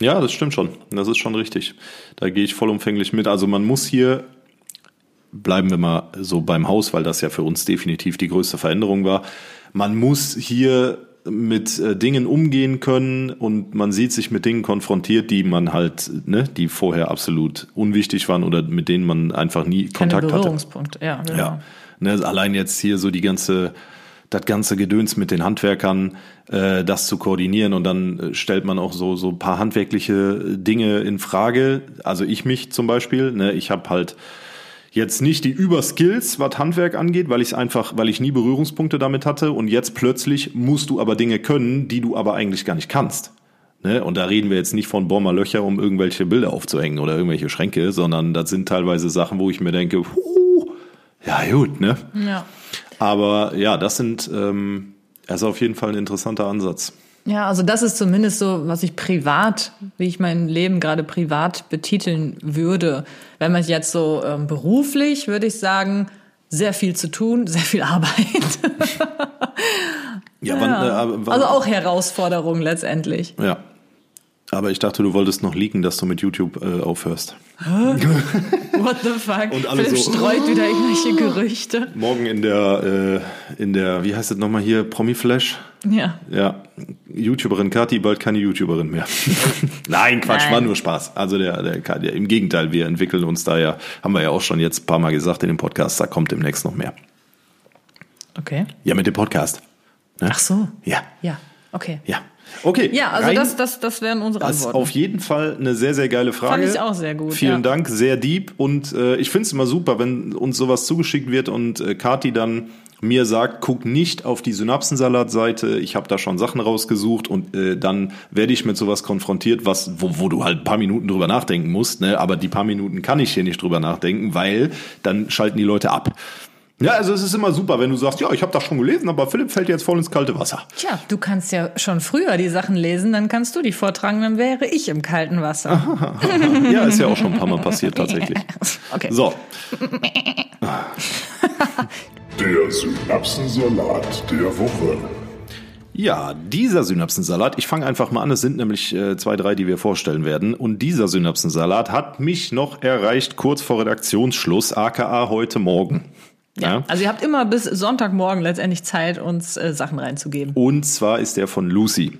A: Ja, das stimmt schon. Das ist schon richtig. Da gehe ich vollumfänglich mit. Also man muss hier, bleiben wir mal so beim Haus, weil das ja für uns definitiv die größte Veränderung war. Man muss hier mit äh, Dingen umgehen können und man sieht sich mit Dingen konfrontiert, die man halt, ne, die vorher absolut unwichtig waren oder mit denen man einfach nie
B: Keine
A: Kontakt hatte.
B: Berührungspunkte, ja, genau.
A: Ja, ne, allein jetzt hier so die ganze, das ganze Gedöns mit den Handwerkern, äh, das zu koordinieren und dann äh, stellt man auch so so ein paar handwerkliche Dinge in Frage. Also ich mich zum Beispiel, ne, ich habe halt jetzt nicht die Überskills, was Handwerk angeht, weil ich einfach, weil ich nie Berührungspunkte damit hatte und jetzt plötzlich musst du aber Dinge können, die du aber eigentlich gar nicht kannst. Ne? Und da reden wir jetzt nicht von mal Löcher, um irgendwelche Bilder aufzuhängen oder irgendwelche Schränke, sondern das sind teilweise Sachen, wo ich mir denke, huh, ja gut, ne?
B: ja.
A: Aber ja, das sind, ähm, das ist auf jeden Fall ein interessanter Ansatz.
B: Ja, also das ist zumindest so, was ich privat, wie ich mein Leben gerade privat betiteln würde. Wenn man jetzt so ähm, beruflich, würde ich sagen, sehr viel zu tun, sehr viel Arbeit.
A: Ja, wann, äh, wann,
B: Also auch Herausforderung letztendlich.
A: Ja. Aber ich dachte, du wolltest noch leaken, dass du mit YouTube äh, aufhörst.
B: What the fuck?
A: Und alle
B: Philipp
A: so-
B: streut wieder irgendwelche Gerüchte.
A: Morgen in der, äh, in der, wie heißt es nochmal hier, Promi Flash?
B: Ja.
A: Ja, YouTuberin Kati, bald keine YouTuberin mehr. Nein, Quatsch,
B: Nein.
A: war nur Spaß. Also der, der, der, im Gegenteil, wir entwickeln uns da ja, haben wir ja auch schon jetzt ein paar Mal gesagt in dem Podcast, da kommt demnächst noch mehr.
B: Okay.
A: Ja, mit dem Podcast. Ne?
B: Ach so.
A: Ja,
B: Ja, okay.
A: ja. Okay.
B: Ja, also
A: rein-
B: das, das, das wären unsere
A: Das ist
B: Antworten.
A: auf jeden Fall eine sehr, sehr geile Frage.
B: Fand ich auch sehr gut,
A: Vielen
B: ja.
A: Dank, sehr deep. Und äh, ich finde es immer super, wenn uns sowas zugeschickt wird und äh, Kati dann mir sagt, guck nicht auf die Synapsensalat-Seite, ich habe da schon Sachen rausgesucht und äh, dann werde ich mit sowas konfrontiert, was, wo, wo du halt ein paar Minuten drüber nachdenken musst, ne? aber die paar Minuten kann ich hier nicht drüber nachdenken, weil dann schalten die Leute ab. Ja, also es ist immer super, wenn du sagst, ja, ich habe das schon gelesen, aber Philipp fällt jetzt voll ins kalte Wasser.
B: Tja, du kannst ja schon früher die Sachen lesen, dann kannst du die vortragen, dann wäre ich im kalten Wasser.
A: Ja, ist ja auch schon ein paar Mal passiert tatsächlich.
B: Okay.
A: So,
C: Der Synapsensalat der Woche.
A: Ja, dieser Synapsensalat, ich fange einfach mal an, es sind nämlich äh, zwei, drei, die wir vorstellen werden. Und dieser Synapsensalat hat mich noch erreicht kurz vor Redaktionsschluss, aka heute Morgen.
B: Ja. Also ihr habt immer bis Sonntagmorgen letztendlich Zeit, uns äh, Sachen reinzugeben.
A: Und zwar ist der von Lucy.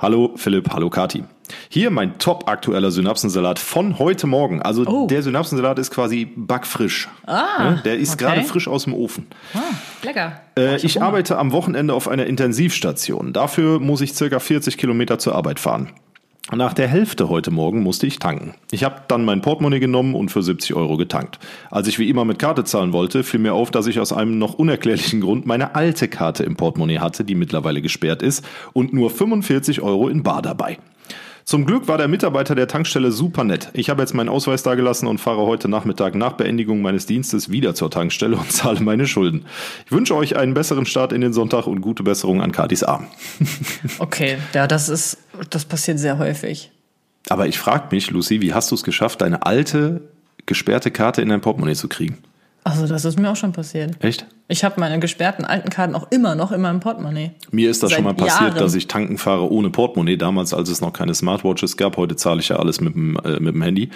A: Hallo Philipp, hallo Kati. Hier mein top aktueller Synapsensalat von heute Morgen. Also
B: Oh.
A: der Synapsensalat ist quasi backfrisch. Ah, der ist
B: okay.
A: gerade frisch aus dem Ofen.
B: Ah, lecker.
A: Äh, ich arbeite am Wochenende auf einer Intensivstation. Dafür muss ich circa 40 Kilometer zur Arbeit fahren. Nach der Hälfte heute Morgen musste ich tanken. Ich habe dann mein Portemonnaie genommen und für 70 Euro getankt. Als ich wie immer mit Karte zahlen wollte, fiel mir auf, dass ich aus einem noch unerklärlichen Grund meine alte Karte im Portemonnaie hatte, die mittlerweile gesperrt ist, und nur 45 Euro in Bar dabei. Zum Glück war der Mitarbeiter der Tankstelle super nett. Ich habe jetzt meinen Ausweis dagelassen und fahre heute Nachmittag nach Beendigung meines Dienstes wieder zur Tankstelle und zahle meine Schulden. Ich wünsche euch einen besseren Start in den Sonntag und gute Besserung an Katis Arm.
B: Okay, ja, das ist, das passiert sehr häufig.
A: Aber ich frage mich, Lucy, wie hast du es geschafft, deine alte gesperrte Karte in dein Portemonnaie zu kriegen?
B: Also das ist mir auch schon passiert.
A: Echt?
B: Ich habe meine gesperrten alten Karten auch immer noch in meinem Portemonnaie.
A: Mir ist das
B: Seit
A: schon mal passiert,
B: Jahren.
A: dass ich tanken fahre ohne Portemonnaie. Damals, als es noch keine Smartwatches gab. Heute zahle ich ja alles mit dem, äh, mit dem Handy.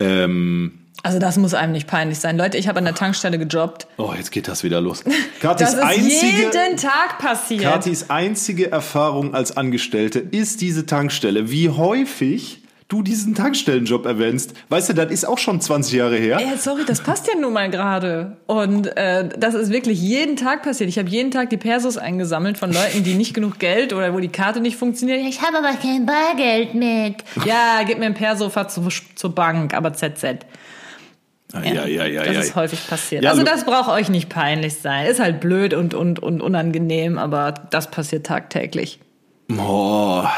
A: Ähm,
B: Also das muss einem nicht peinlich sein. Leute, ich habe an der Tankstelle gejobbt.
A: oh, jetzt geht das wieder los. Katis
B: Das ist
A: einzige,
B: jeden Tag passiert.
A: Katis einzige Erfahrung als Angestellte ist diese Tankstelle. Wie häufig du diesen Tankstellenjob erwähnst. Weißt du, das ist auch schon 20 Jahre her.
B: Ja, sorry, das passt ja nun mal gerade. Und äh, das ist wirklich jeden Tag passiert. Ich habe jeden Tag die Persos eingesammelt von Leuten, die nicht genug Geld oder wo die Karte nicht funktioniert. Ich habe aber kein Bargeld mit. Ja, gib mir ein Perso, fahr zu, zur Bank, aber ZZ.
A: Ja, ja, ja, ja.
B: das
A: ja.
B: ist häufig passiert.
A: Ja,
B: also das braucht euch nicht peinlich sein. Ist halt blöd und, und, und unangenehm, aber das passiert tagtäglich.
A: Boah.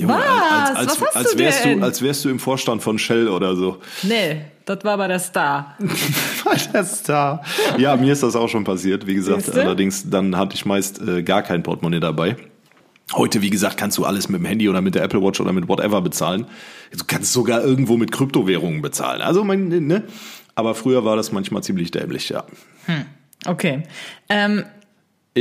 A: Junge,
B: Was?
A: Als, als,
B: Was hast
A: als,
B: du
A: wärst
B: denn?
A: du, als wärst du im Vorstand von Shell oder so.
B: Nee, das war bei der Star.
A: Der Star. Ja, mir ist das auch schon passiert. Wie gesagt,
B: Siehste?
A: allerdings dann hatte ich meist äh, gar kein Portemonnaie dabei. Heute, wie gesagt, kannst du alles mit dem Handy oder mit der Apple Watch oder mit whatever bezahlen. Du kannst sogar irgendwo mit Kryptowährungen bezahlen. Also, mein, ne? Aber früher war das manchmal ziemlich dämlich, ja.
B: Okay. Ähm,
A: Äh,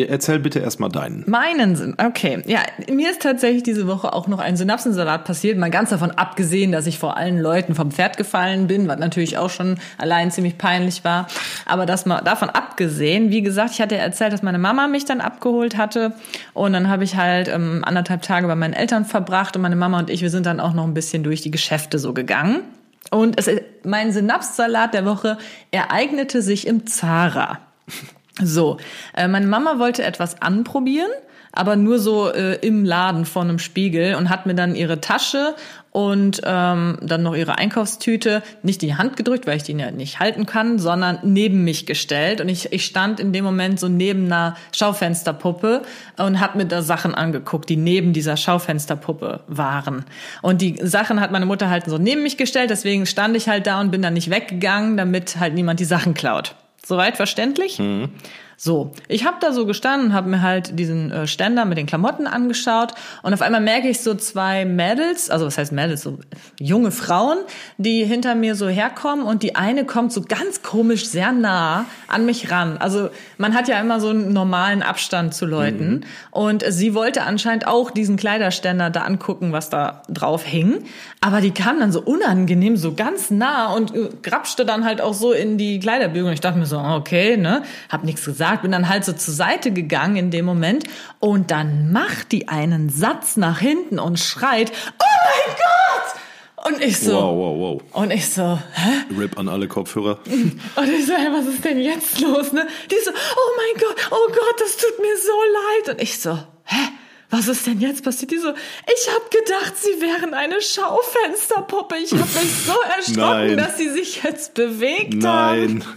A: Erzähl bitte erstmal deinen.
B: Meinen Sinn. Okay. Ja, mir ist tatsächlich diese Woche auch noch ein Synapsensalat passiert. Mal ganz davon abgesehen, dass ich vor allen Leuten vom Pferd gefallen bin, was natürlich auch schon allein ziemlich peinlich war. Aber das mal davon abgesehen, wie gesagt, ich hatte erzählt, dass meine Mama mich dann abgeholt hatte. Und dann habe ich halt ähm, anderthalb Tage bei meinen Eltern verbracht und meine Mama und ich, wir sind dann auch noch ein bisschen durch die Geschäfte so gegangen. Und es, mein Synapssalat der Woche ereignete sich im Zara. So, äh, meine Mama wollte etwas anprobieren, aber nur so äh, im Laden vor einem Spiegel und hat mir dann ihre Tasche und ähm, dann noch ihre Einkaufstüte nicht in die Hand gedrückt, weil ich die nicht halten kann, sondern neben mich gestellt. Und ich, ich stand in dem Moment so neben einer Schaufensterpuppe und habe mir da Sachen angeguckt, die neben dieser Schaufensterpuppe waren. Und die Sachen hat meine Mutter halt so neben mich gestellt, deswegen stand ich halt da und bin dann nicht weggegangen, damit halt niemand die Sachen klaut. Soweit verständlich? So, ich habe da so gestanden, habe mir halt diesen äh, Ständer mit den Klamotten angeschaut und auf einmal merke ich so zwei Mädels, also was heißt Mädels, so junge Frauen, die hinter mir so herkommen und die eine kommt so ganz komisch sehr nah an mich ran. Also man hat ja immer so einen normalen Abstand zu Leuten und sie wollte anscheinend auch diesen Kleiderständer da angucken, was da drauf hing, aber die kam dann so unangenehm so ganz nah und äh, grapschte dann halt auch so in die Kleiderbügel und ich dachte mir so, so, okay, ne? Hab nichts gesagt, bin dann halt so zur Seite gegangen in dem Moment und dann macht die einen Satz nach hinten und schreit, oh mein Gott! Und ich so,
A: Wow, wow, wow.
B: und ich so, hä?
A: Rip an alle Kopfhörer.
B: Und ich so, hey, was ist denn jetzt los, ne? Die so, oh mein Gott, oh Gott, das tut mir so leid. Und ich so, hä? Was ist denn jetzt passiert? Die so, ich habe gedacht, sie wären eine Schaufensterpuppe. Ich habe mich so erschrocken,
A: Nein.
B: dass sie sich jetzt bewegt haben.
A: Nein.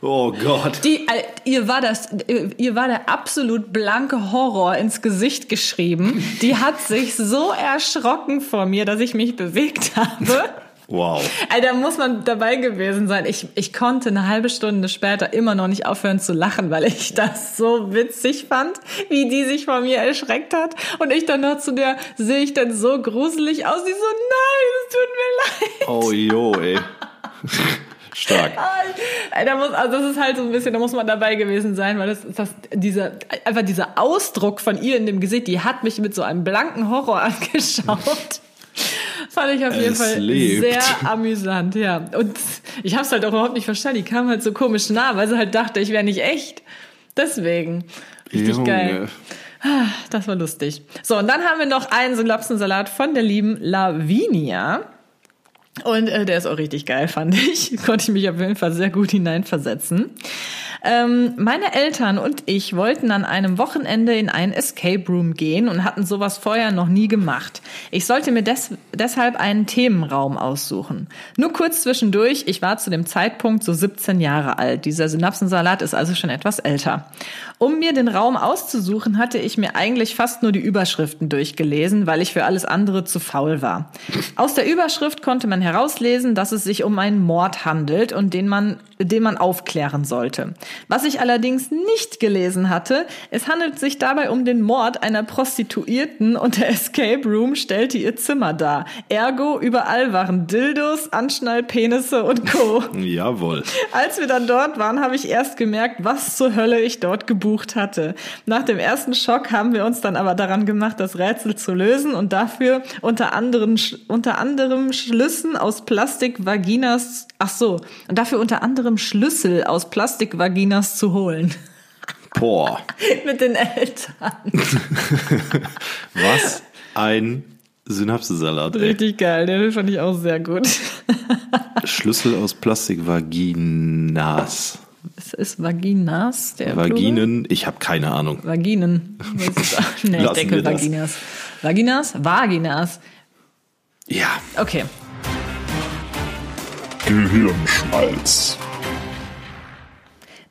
A: Oh Gott.
B: Die, äh, ihr war das, äh, ihr war der absolut blanke Horror ins Gesicht geschrieben. Die hat sich so erschrocken vor mir, dass ich mich bewegt habe.
A: Wow.
B: Alter, muss man dabei gewesen sein. Ich, ich konnte eine halbe Stunde später immer noch nicht aufhören zu lachen, weil ich das so witzig fand, wie die sich vor mir erschreckt hat. Und ich dann noch zu der, sehe ich dann so gruselig aus. Die so, nein, es tut mir leid.
A: Oh jo, ey. Stark.
B: Alter, muss, also das ist halt so ein bisschen, da muss man dabei gewesen sein, weil das, das dieser, einfach dieser Ausdruck von ihr in dem Gesicht, die hat mich mit so einem blanken Horror angeschaut. Fand ich auf jeden
A: Es
B: Fall
A: lebt.
B: sehr amüsant, ja. Und ich habe es halt auch überhaupt nicht verstanden. Die kam halt so komisch nah, weil sie halt dachte, ich wäre nicht echt. Deswegen. Richtig
A: Junge.
B: geil. Ah, Das war lustig. So, und dann haben wir noch einen Synapsensalat von der lieben Lavinia. Und äh, der ist auch richtig geil, fand ich. Konnte ich mich auf jeden Fall sehr gut hineinversetzen. Ähm, meine Eltern und ich wollten an einem Wochenende in einen Escape Room gehen und hatten sowas vorher noch nie gemacht. Ich sollte mir des deshalb einen Themenraum aussuchen. Nur kurz zwischendurch, ich war zu dem Zeitpunkt so 17 Jahre alt. Dieser Synapsensalat ist also schon etwas älter. Um mir den Raum auszusuchen, hatte ich mir eigentlich fast nur die Überschriften durchgelesen, weil ich für alles andere zu faul war. Aus der Überschrift konnte man herauslesen, dass es sich um einen Mord handelt und den man, den man aufklären sollte. Was ich allerdings nicht gelesen hatte, es handelt sich dabei um den Mord einer Prostituierten und der Escape Room stellte ihr Zimmer dar. Ergo, überall waren Dildos, Anschnallpenisse und Co.
A: Jawohl.
B: Als wir dann dort waren, habe ich erst gemerkt, was zur Hölle ich dort gebucht hatte. Nach dem ersten Schock haben wir uns dann aber daran gemacht, das Rätsel zu lösen und dafür unter anderem, unter anderem Schlüssen aus Plastik-Vaginas, ach so, und dafür unter anderem Schlüssel aus Plastik-Vaginas zu holen.
A: Boah.
B: Mit den Eltern.
A: Was ein Synapsensalat.
B: Richtig geil, den fand ich auch sehr gut.
A: Schlüssel aus Plastik, Vaginas.
B: Es ist Vaginas, der Plural?
A: Vaginen, ich habe keine Ahnung.
B: Vaginen. Nee, ich
A: Lassen das.
B: Vaginas. Vaginas? Vaginas.
A: Ja,
B: Okay.
C: Gehirnschmalz.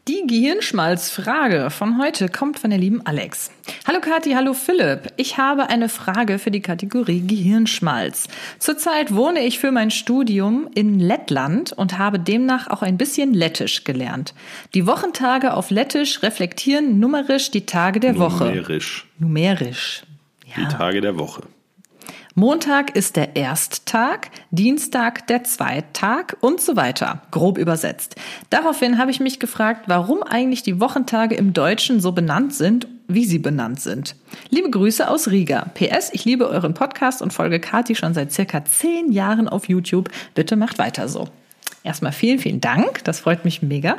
B: Die Gehirnschmalzfrage von heute kommt von der lieben Alex. Hallo Kathi, hallo Philipp. Ich habe eine Frage für die Kategorie Gehirnschmalz. Zurzeit wohne ich für mein Studium in Lettland und habe demnach auch ein bisschen Lettisch gelernt. Die Wochentage auf Lettisch reflektieren numerisch die Tage der Woche.
A: numerisch.
B: Numerisch.
A: Die
B: Ja.
A: Tage der Woche.
B: Montag ist der Ersttag, Dienstag der Zweittag und so weiter, grob übersetzt. Daraufhin habe ich mich gefragt, warum eigentlich die Wochentage im Deutschen so benannt sind, wie sie benannt sind. Liebe Grüße aus Riga. PS, ich liebe euren Podcast und folge Kati schon seit circa zehn Jahren auf YouTube. Bitte macht weiter so. Erstmal vielen, vielen Dank. Das freut mich mega.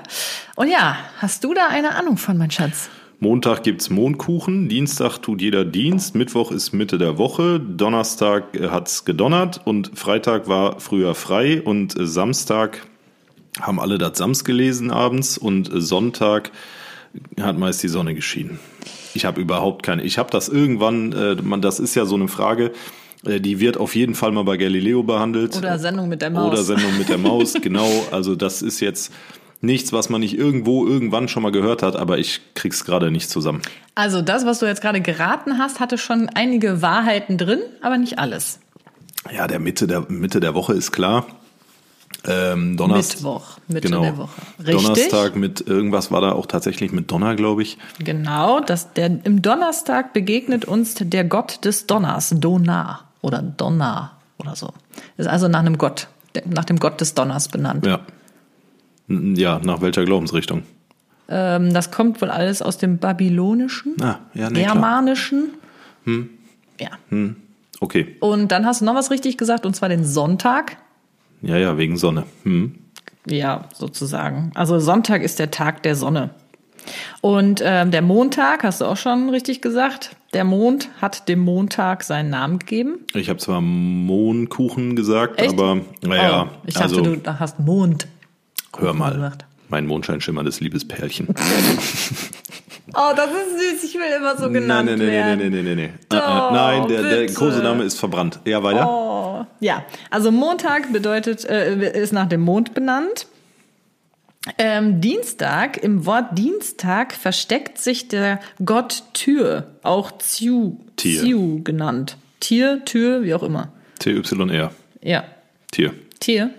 B: Und ja, hast du da eine Ahnung von, mein Schatz?
A: Montag gibt's Mondkuchen, Dienstag tut jeder Dienst, Mittwoch ist Mitte der Woche, Donnerstag hat's gedonnert und Freitag war früher frei und Samstag haben alle das Sams gelesen abends und Sonntag hat meist die Sonne geschienen. Ich habe überhaupt keine, ich habe das irgendwann, äh, man, das ist ja so eine Frage, äh, die wird auf jeden Fall mal bei Galileo behandelt.
B: Oder Sendung mit der Maus.
A: Oder Sendung mit der Maus, genau. Also das ist jetzt nichts, was man nicht irgendwo irgendwann schon mal gehört hat, aber ich krieg's gerade nicht zusammen.
B: Also das, was du jetzt gerade geraten hast, hatte schon einige Wahrheiten drin, aber nicht alles.
A: Ja, der Mitte der Mitte der Woche ist klar. Ähm, Donnerstag.
B: Mittwoch, Mitte
A: genau.
B: der Woche. Richtig?
A: Donnerstag mit irgendwas war da auch tatsächlich mit Donner, glaube ich.
B: Genau, das, der, im Donnerstag begegnet uns der Gott des Donners, Donar oder Donnar oder so. Ist also nach einem Gott, nach dem Gott des Donners benannt.
A: Ja. Ja, nach welcher Glaubensrichtung?
B: Ähm, das kommt wohl alles aus dem Babylonischen,
A: Ah, ja, nee.
B: Germanischen. Ja.
A: Okay.
B: Und dann hast du noch was richtig gesagt, und zwar den Sonntag.
A: Ja, ja, wegen Sonne. Hm.
B: Ja, sozusagen. Also Sonntag ist der Tag der Sonne. Und ähm, der Montag, hast du auch schon richtig gesagt, der Mond hat dem Montag seinen Namen gegeben.
A: Ich habe zwar Mohnkuchen gesagt,
B: Echt?
A: aber naja,
B: oh, ich dachte,
A: also
B: du hast Mond.
A: Hör mal.
B: gesagt.
A: Mein Mondscheinschimmerndes Liebespärchen.
B: Oh, das ist süß. Ich will immer so
A: nein,
B: genannt
A: nein, nein, nein,
B: werden.
A: nein, nein, nein, nein.
B: Doch,
A: Äh, äh, Nein, der, der. Kosename ist verbrannt. Ja, weiter.
B: Oh, ja. Also Montag bedeutet, äh, ist nach dem Mond benannt. Ähm, Dienstag, im Wort Dienstag versteckt sich der Gott Tür, auch Ziu,
A: Tier.
B: Ziu genannt. Tier, Tür, wie auch immer.
A: TYR.
B: Ja,
A: Tier.
B: Tier.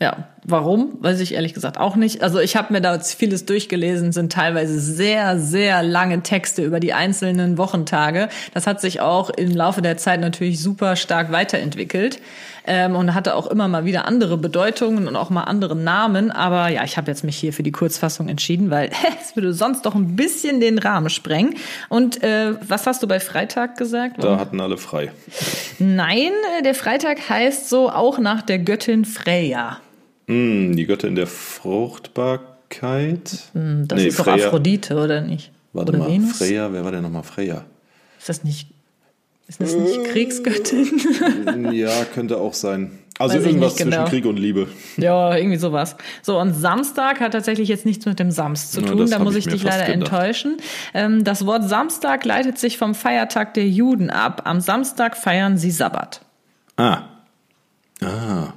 B: Ja, warum? Weiß ich ehrlich gesagt auch nicht. Also ich habe mir da vieles durchgelesen, sind teilweise sehr, sehr lange Texte über die einzelnen Wochentage. Das hat sich auch im Laufe der Zeit natürlich super stark weiterentwickelt ähm, und hatte auch immer mal wieder andere Bedeutungen und auch mal andere Namen. Aber ja, ich habe jetzt mich hier für die Kurzfassung entschieden, weil es würde sonst doch ein bisschen den Rahmen sprengen. Und äh, was hast du bei Freitag gesagt?
A: Da hatten alle frei.
B: Nein, äh, der Freitag heißt so auch nach der Göttin Freya.
A: Hm, die Göttin der Fruchtbarkeit.
B: Hm, Das
A: Nee,
B: ist doch
A: Freya.
B: Aphrodite, oder nicht?
A: Warte
B: oder
A: mal,
B: Venus?
A: Freya, wer war denn nochmal Freya?
B: Ist das nicht, ist das nicht Kriegsgöttin?
A: ja, könnte auch sein. Also
B: Weiß
A: irgendwas
B: genau.
A: zwischen Krieg und Liebe.
B: ja, irgendwie sowas. So, und Samstag hat tatsächlich jetzt nichts mit dem Sams zu
A: Ja,
B: tun.
A: das
B: da muss
A: ich
B: ich dich leider
A: gedacht.
B: enttäuschen. Ähm, das Wort Samstag leitet sich vom Feiertag der Juden ab. Am Samstag feiern sie Sabbat.
A: Ah. Ah,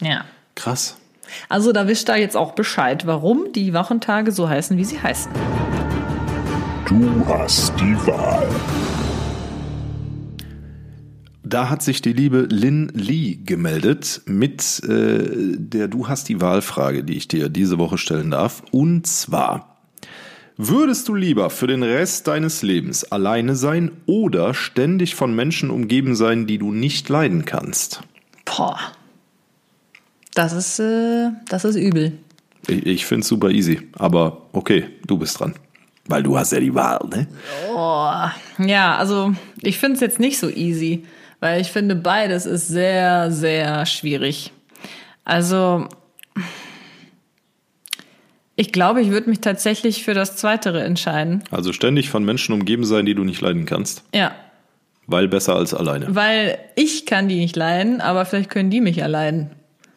B: Ja.
A: Krass.
B: Also da wisst ihr jetzt auch Bescheid, warum die Wochentage so heißen, wie sie heißen.
C: Du hast die Wahl.
A: Da hat sich die liebe Lynn Lee gemeldet mit äh, der Du hast die Wahlfrage, die ich dir diese Woche stellen darf. Und zwar, würdest du lieber für den Rest deines Lebens alleine sein oder ständig von Menschen umgeben sein, die du nicht leiden kannst?
B: Boah. Das ist, äh, das ist übel.
A: Ich, ich finde es super easy, aber okay, du bist dran. Weil du hast ja die Wahl, ne?
B: Ja, also ich finde es jetzt nicht so easy, weil ich finde, beides ist sehr, sehr schwierig. Also ich glaube, ich würde mich tatsächlich für das Zweitere entscheiden.
A: Also ständig von Menschen umgeben sein, die du nicht leiden kannst,
B: Ja,
A: weil besser als alleine.
B: weil ich kann die nicht leiden, aber vielleicht können die mich ja leiden.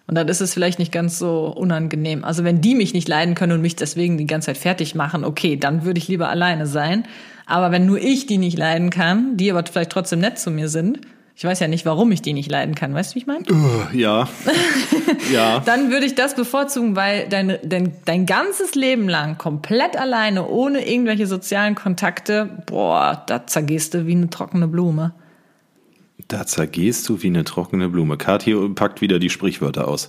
B: Und dann ist es vielleicht nicht ganz so unangenehm. Also wenn die mich nicht leiden können und mich deswegen die ganze Zeit fertig machen, okay, dann würde ich lieber alleine sein. Aber wenn nur ich die nicht leiden kann, die aber vielleicht trotzdem nett zu mir sind, ich weiß ja nicht, warum ich die nicht leiden kann, weißt du, wie ich meine?
A: Ja, ja.
B: Dann würde ich das bevorzugen, weil dein, dein, dein ganzes Leben lang komplett alleine, ohne irgendwelche sozialen Kontakte, boah, da zergehst du wie eine trockene Blume.
A: Da zergehst du wie eine trockene Blume. Kathi packt wieder die Sprichwörter aus.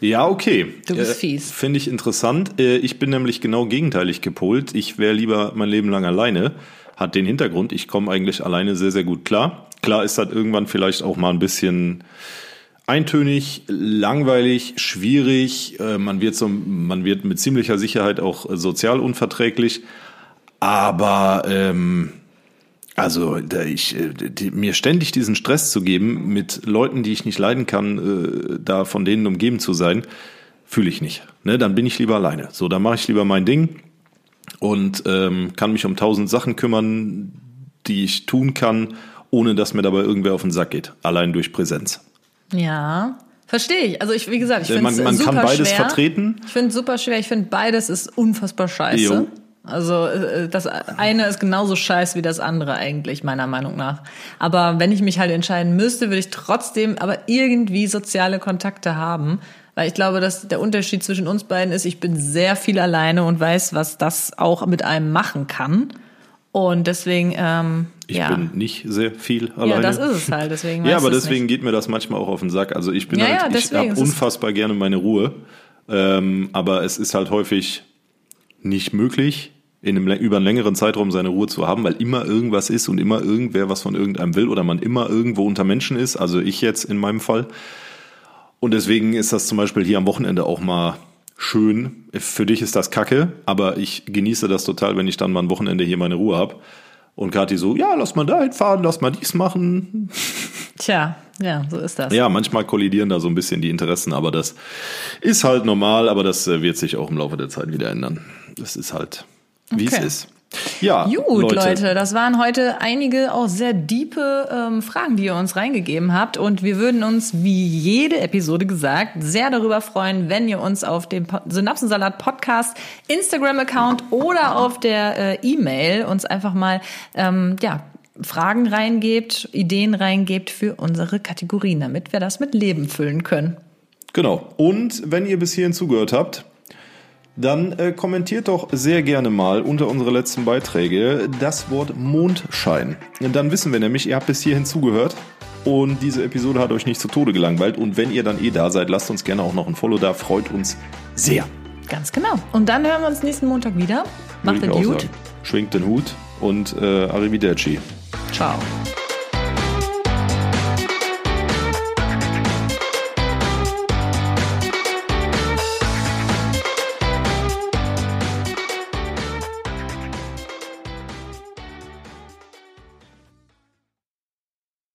A: Ja, okay.
B: Du bist fies.
A: Finde ich interessant. Äh, Ich bin nämlich genau gegenteilig gepolt. Ich wäre lieber mein Leben lang alleine. Hat den Hintergrund, ich komme eigentlich alleine sehr, sehr gut klar. Klar ist das irgendwann vielleicht auch mal ein bisschen eintönig, langweilig, schwierig. Äh, Man wird, so, man wird mit ziemlicher Sicherheit auch äh, sozial unverträglich. Aber ähm, also da ich, äh, die, mir ständig diesen Stress zu geben, mit Leuten, die ich nicht leiden kann, äh, da von denen umgeben zu sein, fühle ich nicht. Ne, dann bin ich lieber alleine. So, dann mache ich lieber mein Ding und ähm, kann mich um tausend Sachen kümmern, die ich tun kann, ohne dass mir dabei irgendwer auf den Sack geht. Allein durch Präsenz.
B: Ja, verstehe ich. Also ich, wie gesagt, ich
A: Äh,
B: finde
A: man-
B: es
A: man
B: super
A: kann beides
B: schwer.
A: vertreten.
B: Ich finde es super schwer. Ich finde beides ist unfassbar scheiße.
A: Jo.
B: Also äh, das eine ist genauso scheiße wie das andere eigentlich, meiner Meinung nach. Aber wenn ich mich halt entscheiden müsste, würde ich trotzdem aber irgendwie soziale Kontakte haben. Weil ich glaube, dass der Unterschied zwischen uns beiden ist, ich bin sehr viel alleine und weiß, was das auch mit einem machen kann. Und deswegen, ähm,
A: Ich
B: ja.
A: bin nicht sehr viel alleine.
B: ja, das ist es halt. Deswegen
A: Ja, aber deswegen
B: nicht.
A: geht mir das manchmal auch auf den Sack. Also ich bin
B: Ja,
A: halt,
B: ja,
A: ich habe unfassbar gerne meine Ruhe. Ähm, aber es ist halt häufig nicht möglich, in einem, über einen längeren Zeitraum seine Ruhe zu haben, weil immer irgendwas ist und immer irgendwer was von irgendeinem will oder man immer irgendwo unter Menschen ist. Also ich jetzt in meinem Fall. Und deswegen ist das zum Beispiel hier am Wochenende auch mal schön. Für dich ist das kacke, aber ich genieße das total, wenn ich dann mal ein Wochenende hier meine Ruhe habe. Und Kathi so, ja, lass mal dahin fahren, lass mal dies machen.
B: Tja, ja, so ist das.
A: Ja, manchmal kollidieren da so ein bisschen die Interessen, aber das ist halt normal, aber das äh, wird sich auch im Laufe der Zeit wieder ändern. Das ist halt, wie
B: Okay.
A: es ist. Ja,
B: Gut, Leute. das waren heute einige auch sehr diepe ähm, Fragen, die ihr uns reingegeben habt. Und wir würden uns, wie jede Episode gesagt, sehr darüber freuen, wenn ihr uns auf dem Synapsensalat Podcast Instagram-Account oder auf der äh, E-Mail uns einfach mal ähm, ja, Fragen reingebt, Ideen reingebt für unsere Kategorien, damit wir das mit Leben füllen können.
A: Genau. Und wenn ihr bis hierhin zugehört habt, dann äh, kommentiert doch sehr gerne mal unter unsere letzten Beiträge das Wort Mondschein. Dann wissen wir nämlich, ihr habt bis hierhin zugehört und diese Episode hat euch nicht zu Tode gelangweilt. Und wenn ihr dann eh da seid, lasst uns gerne auch noch ein Follow da, freut uns sehr.
B: Ganz genau. Und dann hören wir uns nächsten Montag wieder. Macht es gut.
A: Schwingt den Hut und äh, Arrivederci.
B: Ciao.